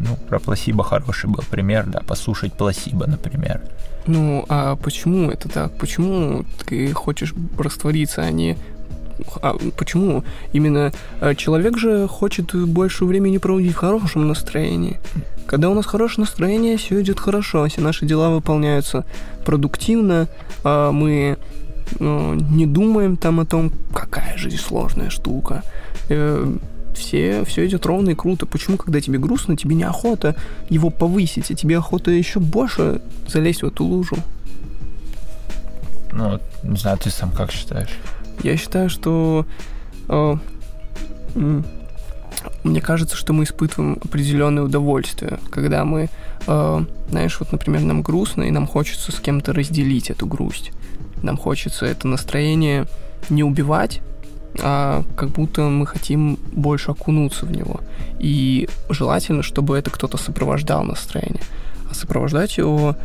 ну, про пласибо хороший был пример, да, послушать пласибо, например. Ну, а почему это так? Почему ты хочешь раствориться, а не... а почему именно э, человек же хочет больше времени проводить в хорошем настроении? Когда у нас хорошее настроение, все идет хорошо, все наши дела выполняются продуктивно, а мы э, не думаем там о том, какая жизнь сложная штука. Все, все идет ровно и круто. Почему, когда тебе грустно, тебе неохота его повысить, а тебе охота еще больше залезть в эту лужу? Ну, не знаю, ты сам как считаешь? Я считаю, что э, мне кажется, что мы испытываем определенное удовольствие, когда мы, э, знаешь, вот, например, нам грустно, и нам хочется с кем-то разделить эту грусть. Нам хочется это настроение не убивать, а как будто мы хотим больше окунуться в него. И желательно, чтобы это кто-то сопровождал настроение. А сопровождать его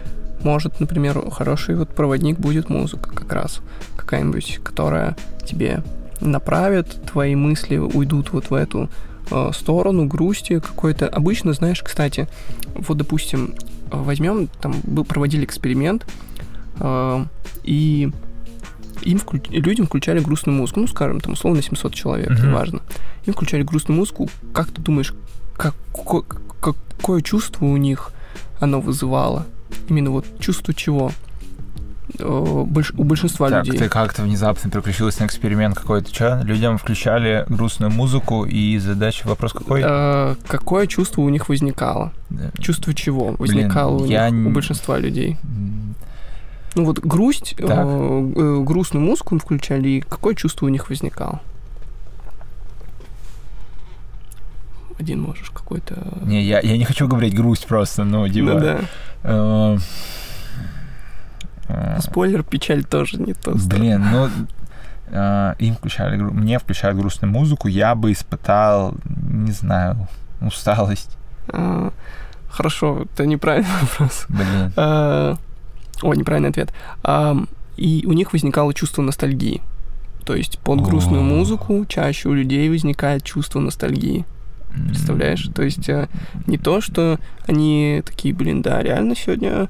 может, например, хороший вот проводник будет музыка как раз какая-нибудь, которая тебе направит, твои мысли уйдут вот в эту э, сторону грусти какой-то. Обычно, знаешь, кстати, вот, допустим, возьмем, там был, проводили эксперимент, э, и им вклю- людям включали грустную музыку, ну, скажем, там, условно, 700 человек, Мгм. неважно. Им включали грустную музыку. Как ты думаешь, какое, какое чувство у них оно вызывало? Именно вот чувство чего? Э, больш- у большинства так, людей. ты как-то внезапно переключилась на эксперимент какой-то. Че? Людям включали грустную музыку, и задача, вопрос какой? Э, какое чувство у них возникало? Да. Чувство чего возникало у я них, у н- большинства людей? Ну вот грусть, э, э, грустную музыку мы включали, и какое чувство у них возникало? Один можешь какой-то... Не, я, я не хочу говорить грусть просто, ну, типа... Ну да. э, э, Спойлер, печаль тоже не то. Блин, ну э, им включали, мне включают грустную музыку, я бы испытал, не знаю, усталость. А, Хорошо, это неправильный вопрос. Блин. А, О, неправильный ответ. А, И у них возникало чувство ностальгии. То есть под грустную музыку чаще у людей возникает чувство ностальгии. Представляешь? То есть э, не то, что они такие, блин, да, реально сегодня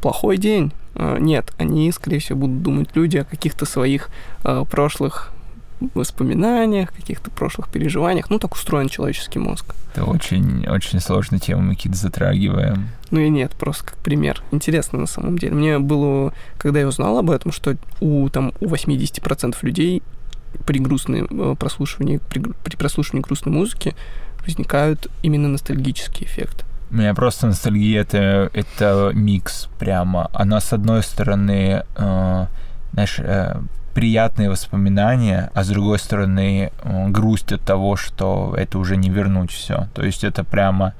плохой день. Э, Нет, они, скорее всего, будут думать люди о каких-то своих э, прошлых воспоминаниях, каких-то прошлых переживаниях. Ну, так устроен человеческий мозг. Это очень, очень сложная тема, мы какие-то затрагиваем. Ну и нет, просто как пример. Интересно на самом деле. Мне было, когда я узнал об этом, что у, там, у 80% людей при грустной э, прослушивании, при, при прослушивании грустной музыки возникают именно ностальгические эффекты. У меня просто ностальгия это, это микс прямо. Она с одной стороны, э, знаешь, э, приятные воспоминания, а с другой стороны э, грусть от того, что это уже не вернуть все. То есть это прямо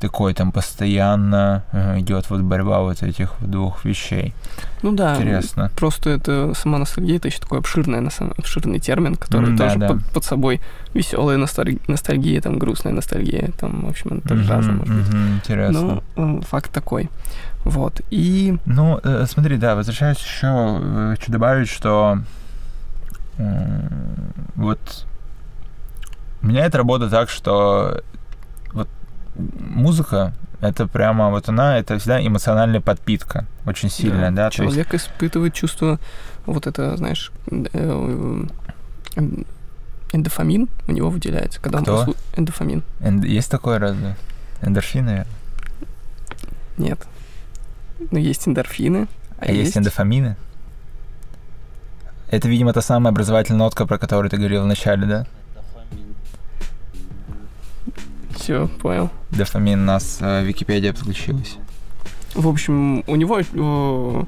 такой там постоянно э, идет вот борьба вот этих двух вещей. Ну да, Интересно. просто это сама ностальгия, это еще такой обширный, на самом- обширный термин, который да, тоже да. Под, под собой веселая ностальгия, ностальгия, там грустная ностальгия, там, в общем, это Мгм, разное может быть. мгм, интересно. Ну, э, факт такой. Вот. И Ну, э, смотри, да, возвращаясь еще, хочу добавить, что вот у меня это работает так, что музыка это прямо вот она, это всегда эмоциональная подпитка, очень сильная, да, есть Человек испытывает чувство, вот это, знаешь, э, э, эндофамин у него выделяется, когда Кто? он послу- эндофамин. энд- есть такое разве? Эндорфины? Нет. Ну, есть эндорфины, а, А есть эндофамины? Это, видимо, та самая образовательная нотка, про которую ты говорил в начале, да? Все, понял. Дофамин у нас э, Википедия подключилась. В общем, у него э,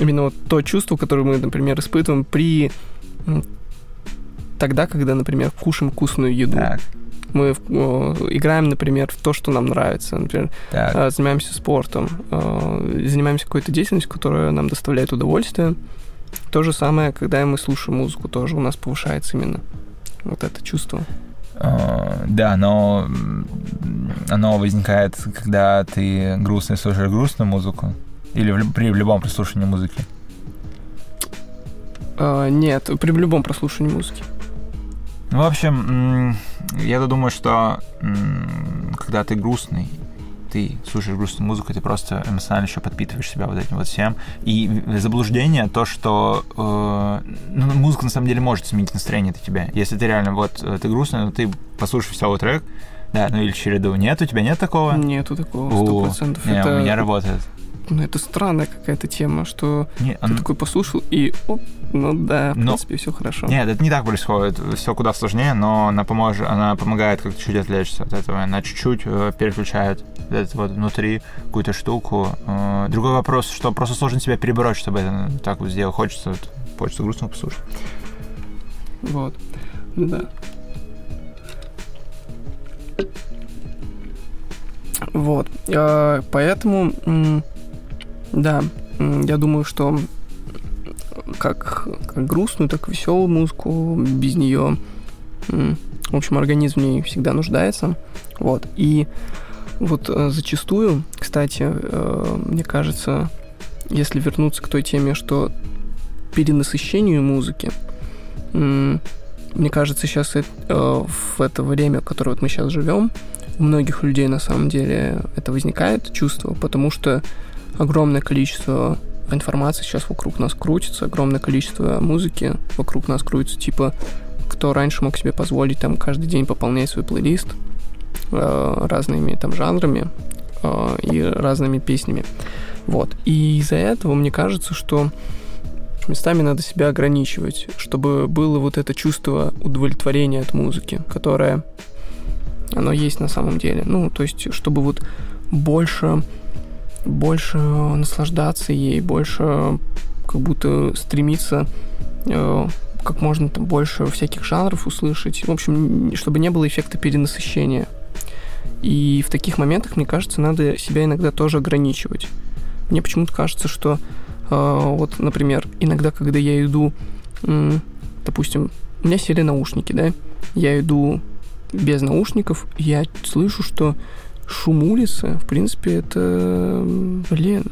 именно вот то чувство, которое мы, например, испытываем при тогда, когда, например, кушаем вкусную еду. Так, Мы играем, например, в то, что нам нравится. Например, так. э, занимаемся спортом, э, занимаемся какой-то деятельностью, которая нам доставляет удовольствие. То же самое, когда мы слушаем музыку, тоже у нас повышается именно вот это чувство. Э, Да, но оно возникает, когда ты грустно слушаешь грустную музыку. Или в при любом прослушивании музыки. Э, Нет, при любом прослушивании музыки. Ну, в общем, я думаю, что когда ты грустный, ты слушаешь грустную музыку, ты просто эмоционально еще подпитываешь себя вот этим вот всем. И заблуждение то, что э, ну, музыка на самом деле может сменить настроение у тебя. Если ты реально вот э, ты грустный, но ты послушаешь целый трек, да, ну или череду. Нет, у тебя нет такого? Нету такого, сто процентов. Это, у меня работает. Ну, это странная какая-то тема, что Не, ты он- такой послушал и, оп, ну да, в Но- принципе, все хорошо. Нет, это не так происходит. Все куда сложнее, но она поможет, она помогает как-то чуть отвлечься от этого. Она чуть-чуть э, переключает это вот внутри какую-то штуку. Э, другой вопрос, что просто сложно себя перебороть, чтобы это так вот сделать. Хочется, вот, хочется грустно послушать. Вот. Да. Вот. А, Поэтому, да, я думаю, что как, как грустную, так и веселую музыку, без нее, в общем, организм в ней всегда нуждается. Вот. И вот э, зачастую, кстати, э, мне кажется, если вернуться к той теме, что перенасыщению музыки, Мне кажется, сейчас э, в это время, в которое вот мы сейчас живем, у многих людей на самом деле это возникает чувство, потому что огромное количество информации сейчас вокруг нас крутится, огромное количество музыки вокруг нас крутится, типа кто раньше мог себе позволить там каждый день пополнять свой плейлист э, разными там жанрами э, и разными песнями. Вот. И из-за этого мне кажется, что местами надо себя ограничивать, чтобы было вот это чувство удовлетворения от музыки, которое оно есть на самом деле. Ну, то есть, чтобы вот больше больше наслаждаться ей, больше как будто стремиться э, как можно там больше всяких жанров услышать. В общем, чтобы не было эффекта перенасыщения. И в таких моментах, мне кажется, надо себя иногда тоже ограничивать. Мне почему-то кажется, что э, вот, например, иногда, когда я иду, э, допустим, у меня сели наушники, да, я иду без наушников, я слышу, что шум улицы, в принципе, это, блин,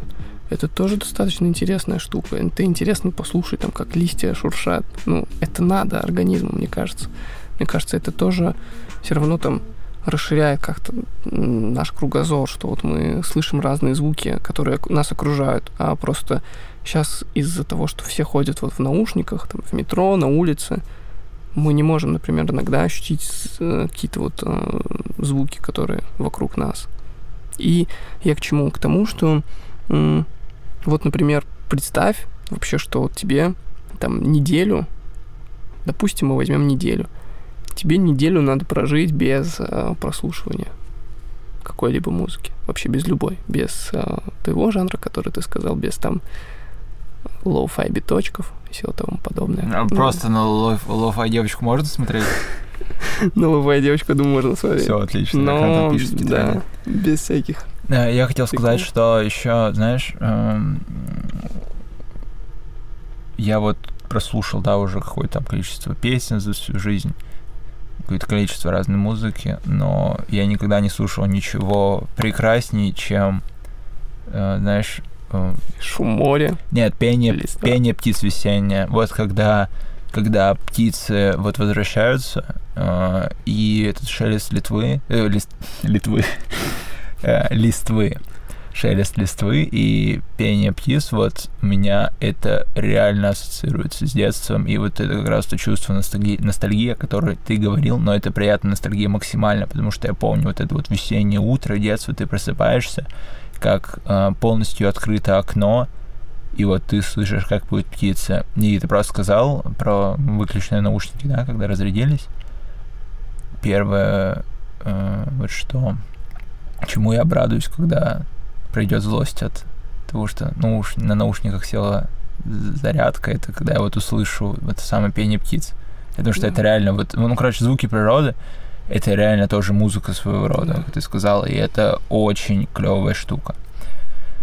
это тоже достаточно интересная штука. Это интересно послушать, там, как листья шуршат. Ну, это надо организму, мне кажется. Мне кажется, это тоже все равно там расширяет как-то наш кругозор, что вот мы слышим разные звуки, которые нас окружают, а просто сейчас из-за того, что все ходят вот в наушниках, там, в метро, на улице, мы не можем, например, иногда ощутить э, какие-то вот э, звуки, которые вокруг нас. И я к чему? К тому, что вот, например, представь вообще, что тебе там неделю, допустим, мы возьмем неделю, тебе неделю надо прожить без э, прослушивания какой-либо музыки, вообще без любой, без э, того жанра, который ты сказал, без там lo-fi биточков и всего тому подобное. А просто на lo-fi девочку можно смотреть? На lo-fi девочку, думаю, можно смотреть. Все отлично, Но, да, без всяких. Я хотел сказать, что еще, знаешь, эм, я вот прослушал, да, уже какое-то там количество песен за всю жизнь, какое-то количество разной музыки, но я никогда не слушал ничего прекраснее, чем, э, знаешь, Шум моря. Нет, пение, пение птиц весеннее. Вот когда, когда птицы вот возвращаются, э, и этот шелест литвы, э, лист, литвы, э, листвы, шелест листвы и пение птиц, вот у меня это реально ассоциируется с детством, и вот это как раз то чувство ностальгии, ностальгии, о которой ты говорил, но это приятная ностальгия максимально, потому что я помню вот это вот весеннее утро, детство, ты просыпаешься, как э, полностью открыто окно, и вот ты слышишь, как будет птица. И ты просто сказал про выключенные наушники, да, когда разрядились. Первое, э, вот что, чему я обрадуюсь, когда придет злость от того, что ну, на наушниках села зарядка, это когда я вот услышу это самое пение птиц. Потому что да. это реально вот, ну, короче, звуки природы, это реально тоже музыка своего рода, как ты сказала, и это очень клевая штука.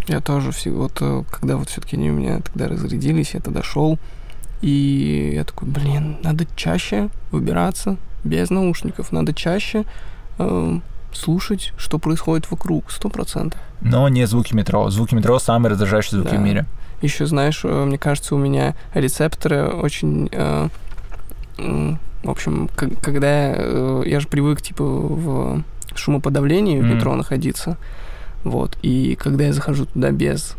Я тоже вот э, когда вот все-таки они у меня тогда разрядились, я тогда шел, и я такой, блин, надо чаще выбираться без наушников, надо чаще э, слушать, что происходит вокруг, сто процентов. Но не звуки метро. Звуки метро самые раздражающие звуки да. в мире. Еще, знаешь, э, мне кажется, у меня рецепторы очень э, в общем, когда э, я же привык, типа, в шумоподавлении в метро находиться, вот, и когда я захожу туда без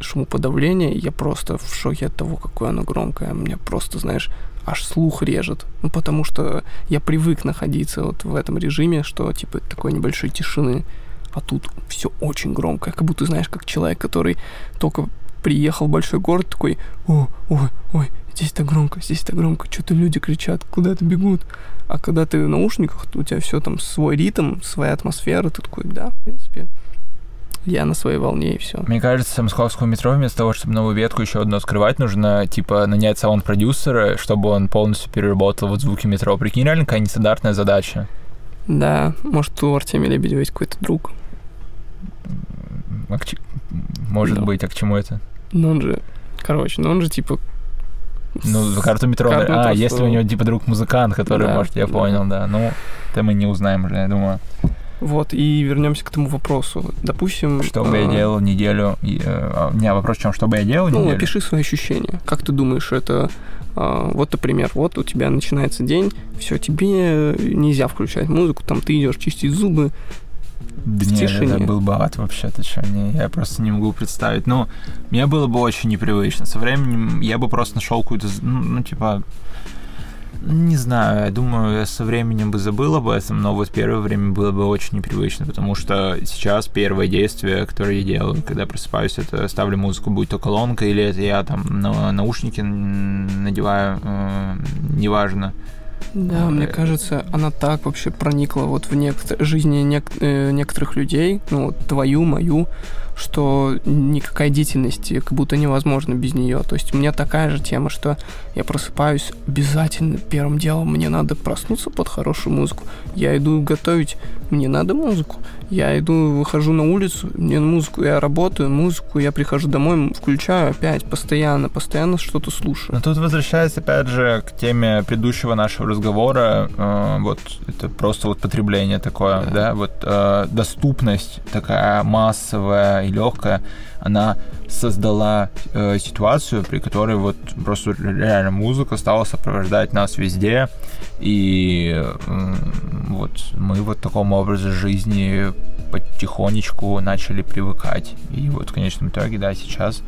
шумоподавления, я просто в шоке от того, какое оно громкое. Мне просто, знаешь, аж слух режет. Ну, потому что я привык находиться вот в этом режиме, что, типа, такой небольшой тишины. А тут все очень громко. Как будто, знаешь, как человек, который только приехал в большой город, такой, о, ой, ой, здесь так громко, здесь так громко, что-то люди кричат, куда-то бегут. А когда ты в наушниках, у тебя все там свой ритм, своя атмосфера, ты такой, да, в принципе, я на своей волне и все. Мне кажется, московского метро вместо того, чтобы новую ветку еще одну открывать, нужно, типа, нанять саунд-продюсера, чтобы он полностью переработал вот звуки метро. Прикинь, реально какая нестандартная задача. Да, может, у Артемия Лебедева есть какой-то друг. А к... Может да. быть, а к чему это? Ну, он же, короче, ну он же, типа, ну, карту метро. Карту а, просто... если у него типа друг музыкант, который да, может, я да. понял, да. Ну, это мы не узнаем уже, я думаю. Вот, и вернемся к тому вопросу. Допустим... Что бы я а, делал неделю... Э, не, вопрос в чем, что бы я делал ну, неделю? Ну, опиши свои ощущения. Как ты думаешь, это... А, вот, например, вот у тебя начинается день, все, тебе нельзя включать музыку, там ты идешь чистить зубы, да в тишине. это был бы ад вообще, ты что, не, я просто не могу представить. Ну, мне было бы очень непривычно. Со временем я бы просто нашел какую-то, ну, ну, типа, не знаю, я думаю, я со временем бы забыл об этом, но вот первое время было бы очень непривычно, потому что сейчас первое действие, которое я делаю, когда просыпаюсь, это ставлю музыку, будь то колонка или это я там на наушники надеваю, э, неважно. Да, мне Э, кажется, она так вообще проникла вот в нек- жизни нек- э, некоторых людей, ну, вот твою, мою, что никакая деятельность как будто невозможна без нее. То есть у меня такая же тема, что я просыпаюсь обязательно первым делом мне надо проснуться под хорошую музыку. Я иду готовить, мне надо музыку. Я иду, выхожу на улицу, мне музыку, я работаю, музыку, я прихожу домой, включаю опять, постоянно, постоянно что-то слушаю. Но тут возвращаясь опять же к теме предыдущего нашего разговора, э, вот это просто вот потребление такое, Да. да, вот э, доступность такая массовая и легкая, она создала э, ситуацию, при которой вот просто реально музыка стала сопровождать нас везде, и м, вот мы вот такому образу жизни потихонечку начали привыкать. И вот в конечном итоге, да, сейчас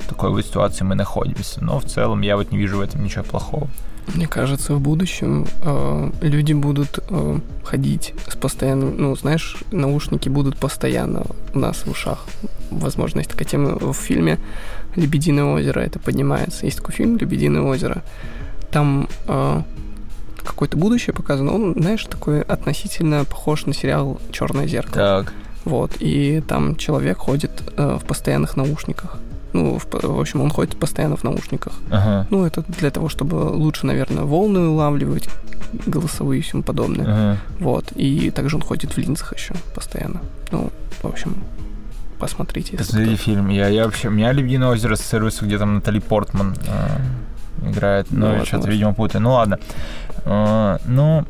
в такой вот ситуации мы находимся. Но в целом я вот не вижу в этом ничего плохого. Мне кажется, в будущем э, люди будут э, ходить с постоянным, ну, знаешь, наушники будут постоянно у нас в ушах. Возможно, есть такая тема в фильме «Лебединое озеро», это поднимается. Есть такой фильм «Лебединое озеро». Там э, какое-то будущее показано. Он, знаешь, такой относительно похож на сериал «Черное зеркало». Так. Вот, и там человек ходит э, в постоянных наушниках. Ну, в, в общем, он ходит постоянно в наушниках. Ага. Ну, это для того, чтобы лучше, наверное, волны улавливать, голосовые и всему подобное. Ага. Вот. И также он ходит в линзах еще постоянно. Ну, в общем, посмотрите. Посмотрите фильм. Я, я вообще... У меня «Лебединое озеро» ассоциируется, где там Натали Портман э, играет. Ну, Ну, что-то, видимо, путаю. Ну, ладно. Э, ну,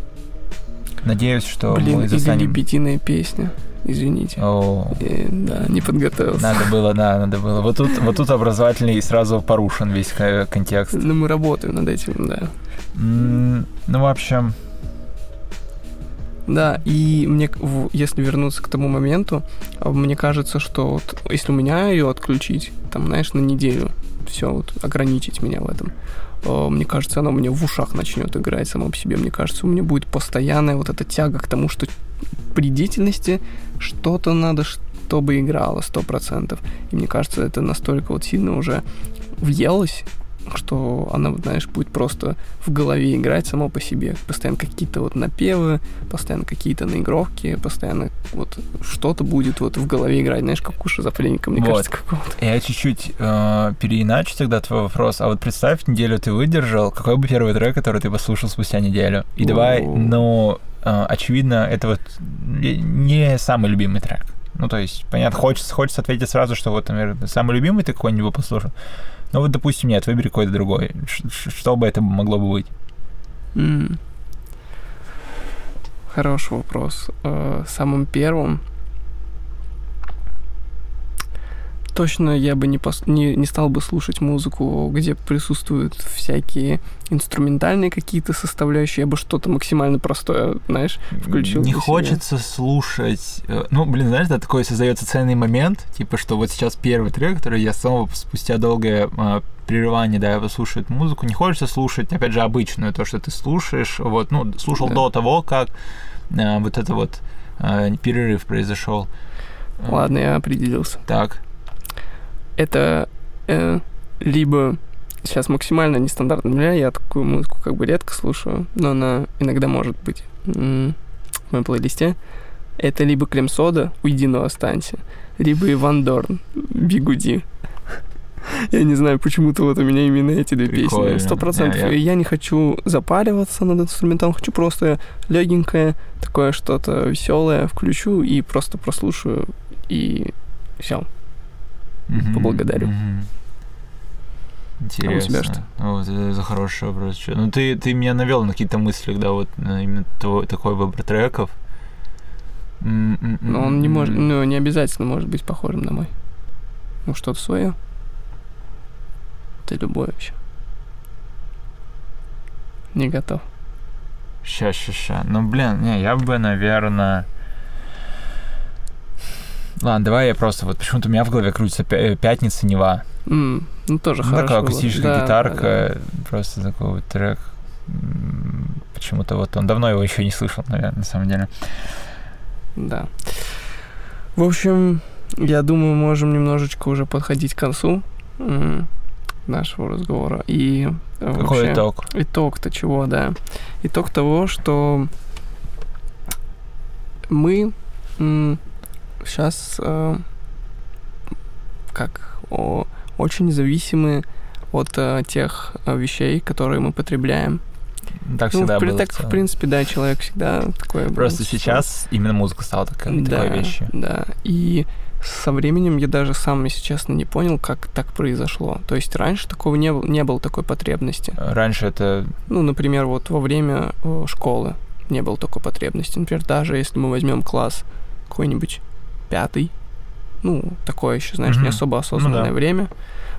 надеюсь, что Блин, мы застанем... лебединая песня. Извините. О, Э, да, не подготовился. надо было, да, надо было. Вот тут, вот тут образовательный сразу порушен весь ко- контекст. Но мы работаем над этим, да. М, Ну, в общем, Да, и мне, если вернуться к тому моменту, а, мне кажется, что вот, если у меня ее отключить, там, знаешь, на неделю, все, вот, ограничить меня в этом, э, мне кажется, она у меня в ушах начнет играть само по себе. Мне кажется, у меня будет постоянная вот эта тяга к тому, что при деятельности что-то надо, чтобы играло, сто процентов. И мне кажется, это настолько вот сильно уже въелось, что она, вот, знаешь, будет просто в голове играть само по себе. Постоянно какие-то вот напевы, постоянно какие-то наигровки, постоянно вот что-то будет вот в голове играть, знаешь, как у шизофреника, мне Вот. кажется, какого-то. я чуть-чуть э, переиначу тогда твой вопрос. А вот представь, неделю ты выдержал, какой бы первый трек, который ты послушал спустя неделю? И давай, ну, очевидно, это вот не- самый любимый трек. Ну, то есть, понятно, хочется, хочется ответить сразу, что вот, наверное, самый любимый ты какой-нибудь послушал. Ну, вот, допустим, нет, выбери какой-то другой. Что бы это могло бы быть? М. Хороший вопрос. Э, Самым первым точно я бы не, пос- не, не стал бы слушать музыку, где присутствуют всякие инструментальные какие-то составляющие. Я бы что-то максимально простое, знаешь, включил Не для себя. хочется слушать. э, Ну, блин, знаешь, да, такой создается ценный момент, типа, что вот сейчас первый трек, который я снова спустя долгое а, прерывание, да, послушаю эту музыку, не хочется слушать, опять же, обычную, то, что ты слушаешь, вот, ну, слушал Да. до того, как а, вот это вот а, перерыв произошел. Ладно, я определился. Так. это э, либо сейчас максимально нестандартно для меня, я такую музыку как бы редко слушаю, но она иногда может быть в моем плейлисте. Это либо Крем-сода «Уйди, но останься», либо Иван Дорн «Бигуди». Я не знаю, почему-то вот у меня именно эти две песни. Прикольно. Сто процентов. Я- я- Я не хочу запариваться над инструментом, хочу просто легенькое, такое что-то веселое включу и просто прослушаю, и все. Мгм, Поблагодарю. мгм. Интересно. тебя что? Вот, это, это хороший вопрос. Ну, ты, ты меня навел на какие-то мысли, да, вот на именно твой- такой выбор треков. Но он не может, м. ну, не обязательно может быть похожим на мой. Ну, что-то свое. Ты любой вообще. Не готов. Ща, ща, ща. Ну, блин, не, я бы, наверное... Ладно, давай я просто... Вот почему-то у меня в голове крутится пя- «Пятница, Нева». М, ну, тоже Ну, хорошо. такая акустическая Да, гитарка, просто такой вот трек. Почему-то вот он давно его еще не слышал, наверное, на самом деле. Да. да. В общем, я думаю, можем немножечко уже подходить к концу. Нашего разговора. И э, Какой вообще- итог? Итог-то чего, да. Итог того, что мы сейчас как о, очень зависимы от э, тех э, вещей, которые мы потребляем. Так Ну, всегда в при- было. так, в в принципе, да, человек всегда такой... был. Просто сейчас именно музыка стала такой, да, такой вещью. Да, и со временем я даже сам, если честно, не понял, как так произошло. То есть раньше такого не, было- не было такой потребности. Раньше это Ну, например, вот во время э, школы не было такой потребности. Например, даже если мы возьмем класс какой-нибудь пятый, ну, такое еще, знаешь, не Мгм. особо осознанное Ну да. время,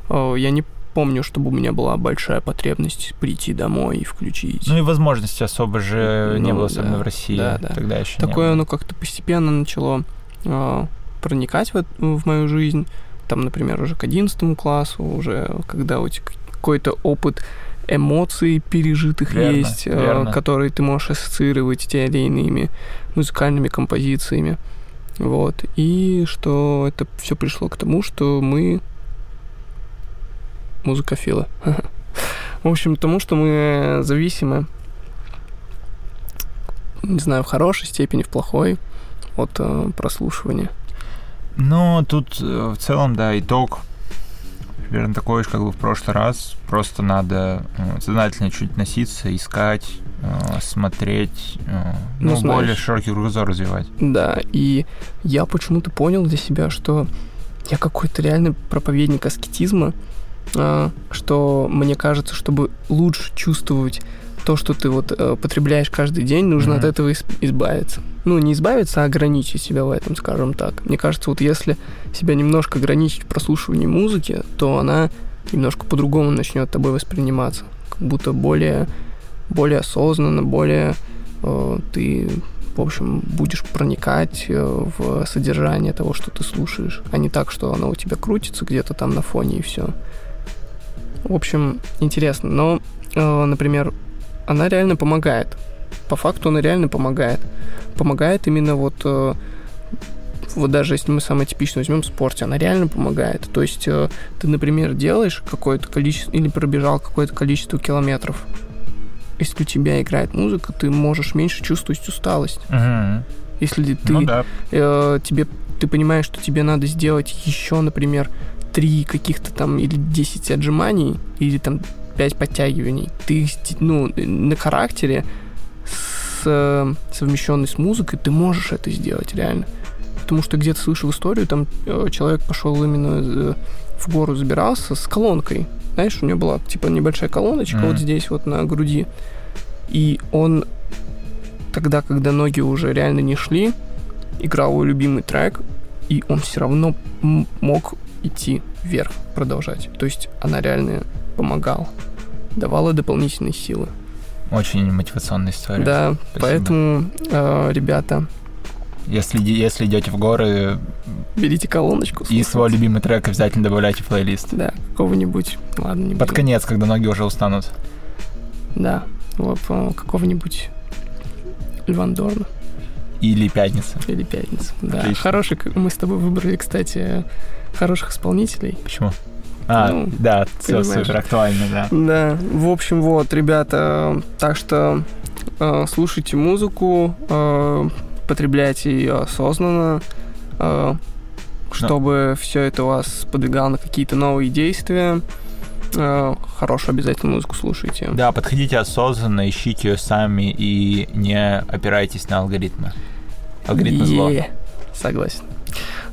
э, я не помню, чтобы у меня была большая потребность прийти домой и включить. Ну и возможности особо же не Ну, было, особенно да, в России. да, да. Тогда еще не Такое оно как-то постепенно начало э, проникать в, эт- в мою жизнь. Там, например, уже к 11 классу, уже когда у тебя какой-то опыт эмоций пережитых Верно, есть, э, верно. которые ты можешь ассоциировать с те или иными музыкальными композициями. Вот. И что это все пришло к тому, что мы музыкофилы. В общем, тому, что мы зависимы, не знаю, в хорошей степени, в плохой, от э, прослушивания. Ну, тут э, в целом, да, итог примерно такой же, как бы в прошлый раз. Просто надо э, сознательно чуть носиться, искать, э, смотреть, э, Ну, ну, знаешь. более широкий кругозор развивать. Да, и я почему-то понял для себя, что я какой-то реальный проповедник аскетизма, а, что мне кажется, чтобы лучше чувствовать то, что ты вот э, потребляешь каждый день, нужно Мгм. от этого избавиться. Ну, не избавиться, а ограничить себя в этом, скажем так. Мне кажется, вот если себя немножко ограничить в прослушивании музыки, то она немножко по-другому начнет тобой восприниматься. Как будто более, более осознанно, более э, ты в общем, будешь проникать э, в содержание того, что ты слушаешь, а не так, что оно у тебя крутится где-то там на фоне и все. В общем, интересно. Но, э, например, она реально помогает. По факту она реально помогает. Помогает именно вот э, вот даже если мы самое типичное возьмем в спорте, она реально помогает. То есть э, ты, например, делаешь какое-то количество или пробежал какое-то количество километров. Если у тебя играет музыка, ты можешь меньше чувствовать усталость. Мгм. Если ты, Ну да. э, тебе, ты понимаешь, что тебе надо сделать еще, например, три каких-то там или 10 отжиманий, или там 5 подтягиваний, ты ну, на характере с, совмещенный с музыкой, ты можешь это сделать реально. Потому что где-то слышал историю, там э, человек пошел именно э, в гору забирался с колонкой. Знаешь, у него была типа небольшая колоночка Мгм. вот здесь вот на груди. И он тогда, когда ноги уже реально не шли, играл его любимый трек, и он все равно мог идти вверх, продолжать. То есть она реально помогала, давала дополнительные силы. Очень мотивационная история. Да, Спасибо. поэтому, э, ребята, Если, если идете в горы, берите колоночку. и слушайте. свой любимый трек обязательно добавляйте в плейлист. Да, какого-нибудь, ладно, не Под будем. конец, когда ноги уже устанут. Да, вот э, какого-нибудь Льван Дорна Или пятница. или Пятница. Да, Отлично. хороший, мы с тобой выбрали, кстати, хороших исполнителей. Почему? А, Ну, да, все понимаешь. супер актуально, да. Да, в общем, вот, ребята, так что э, слушайте музыку, э, потребляйте ее осознанно, э, чтобы все это вас подвигало на какие-то новые действия. Э, хорошую обязательно музыку слушайте. Да, подходите осознанно, ищите ее сами и не опирайтесь на алгоритмы. Алгоритмы зло. Е, Согласен.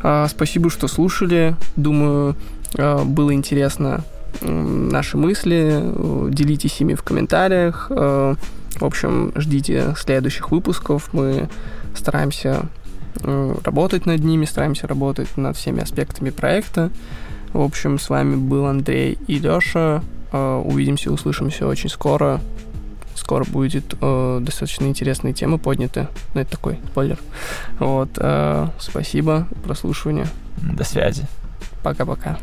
А, спасибо, что слушали. Думаю, было интересно наши мысли. Э, Делитесь ими в комментариях. Э, В общем, ждите следующих выпусков. Мы стараемся э, работать над ними, стараемся работать над всеми аспектами проекта. В общем, с вами был Андрей и Лёша. Э, Увидимся, услышимся очень скоро. Скоро будет э, достаточно интересные темы подняты. Ну, это такой спойлер. Вот. э, спасибо. Прослушивание. До связи. Пока-пока.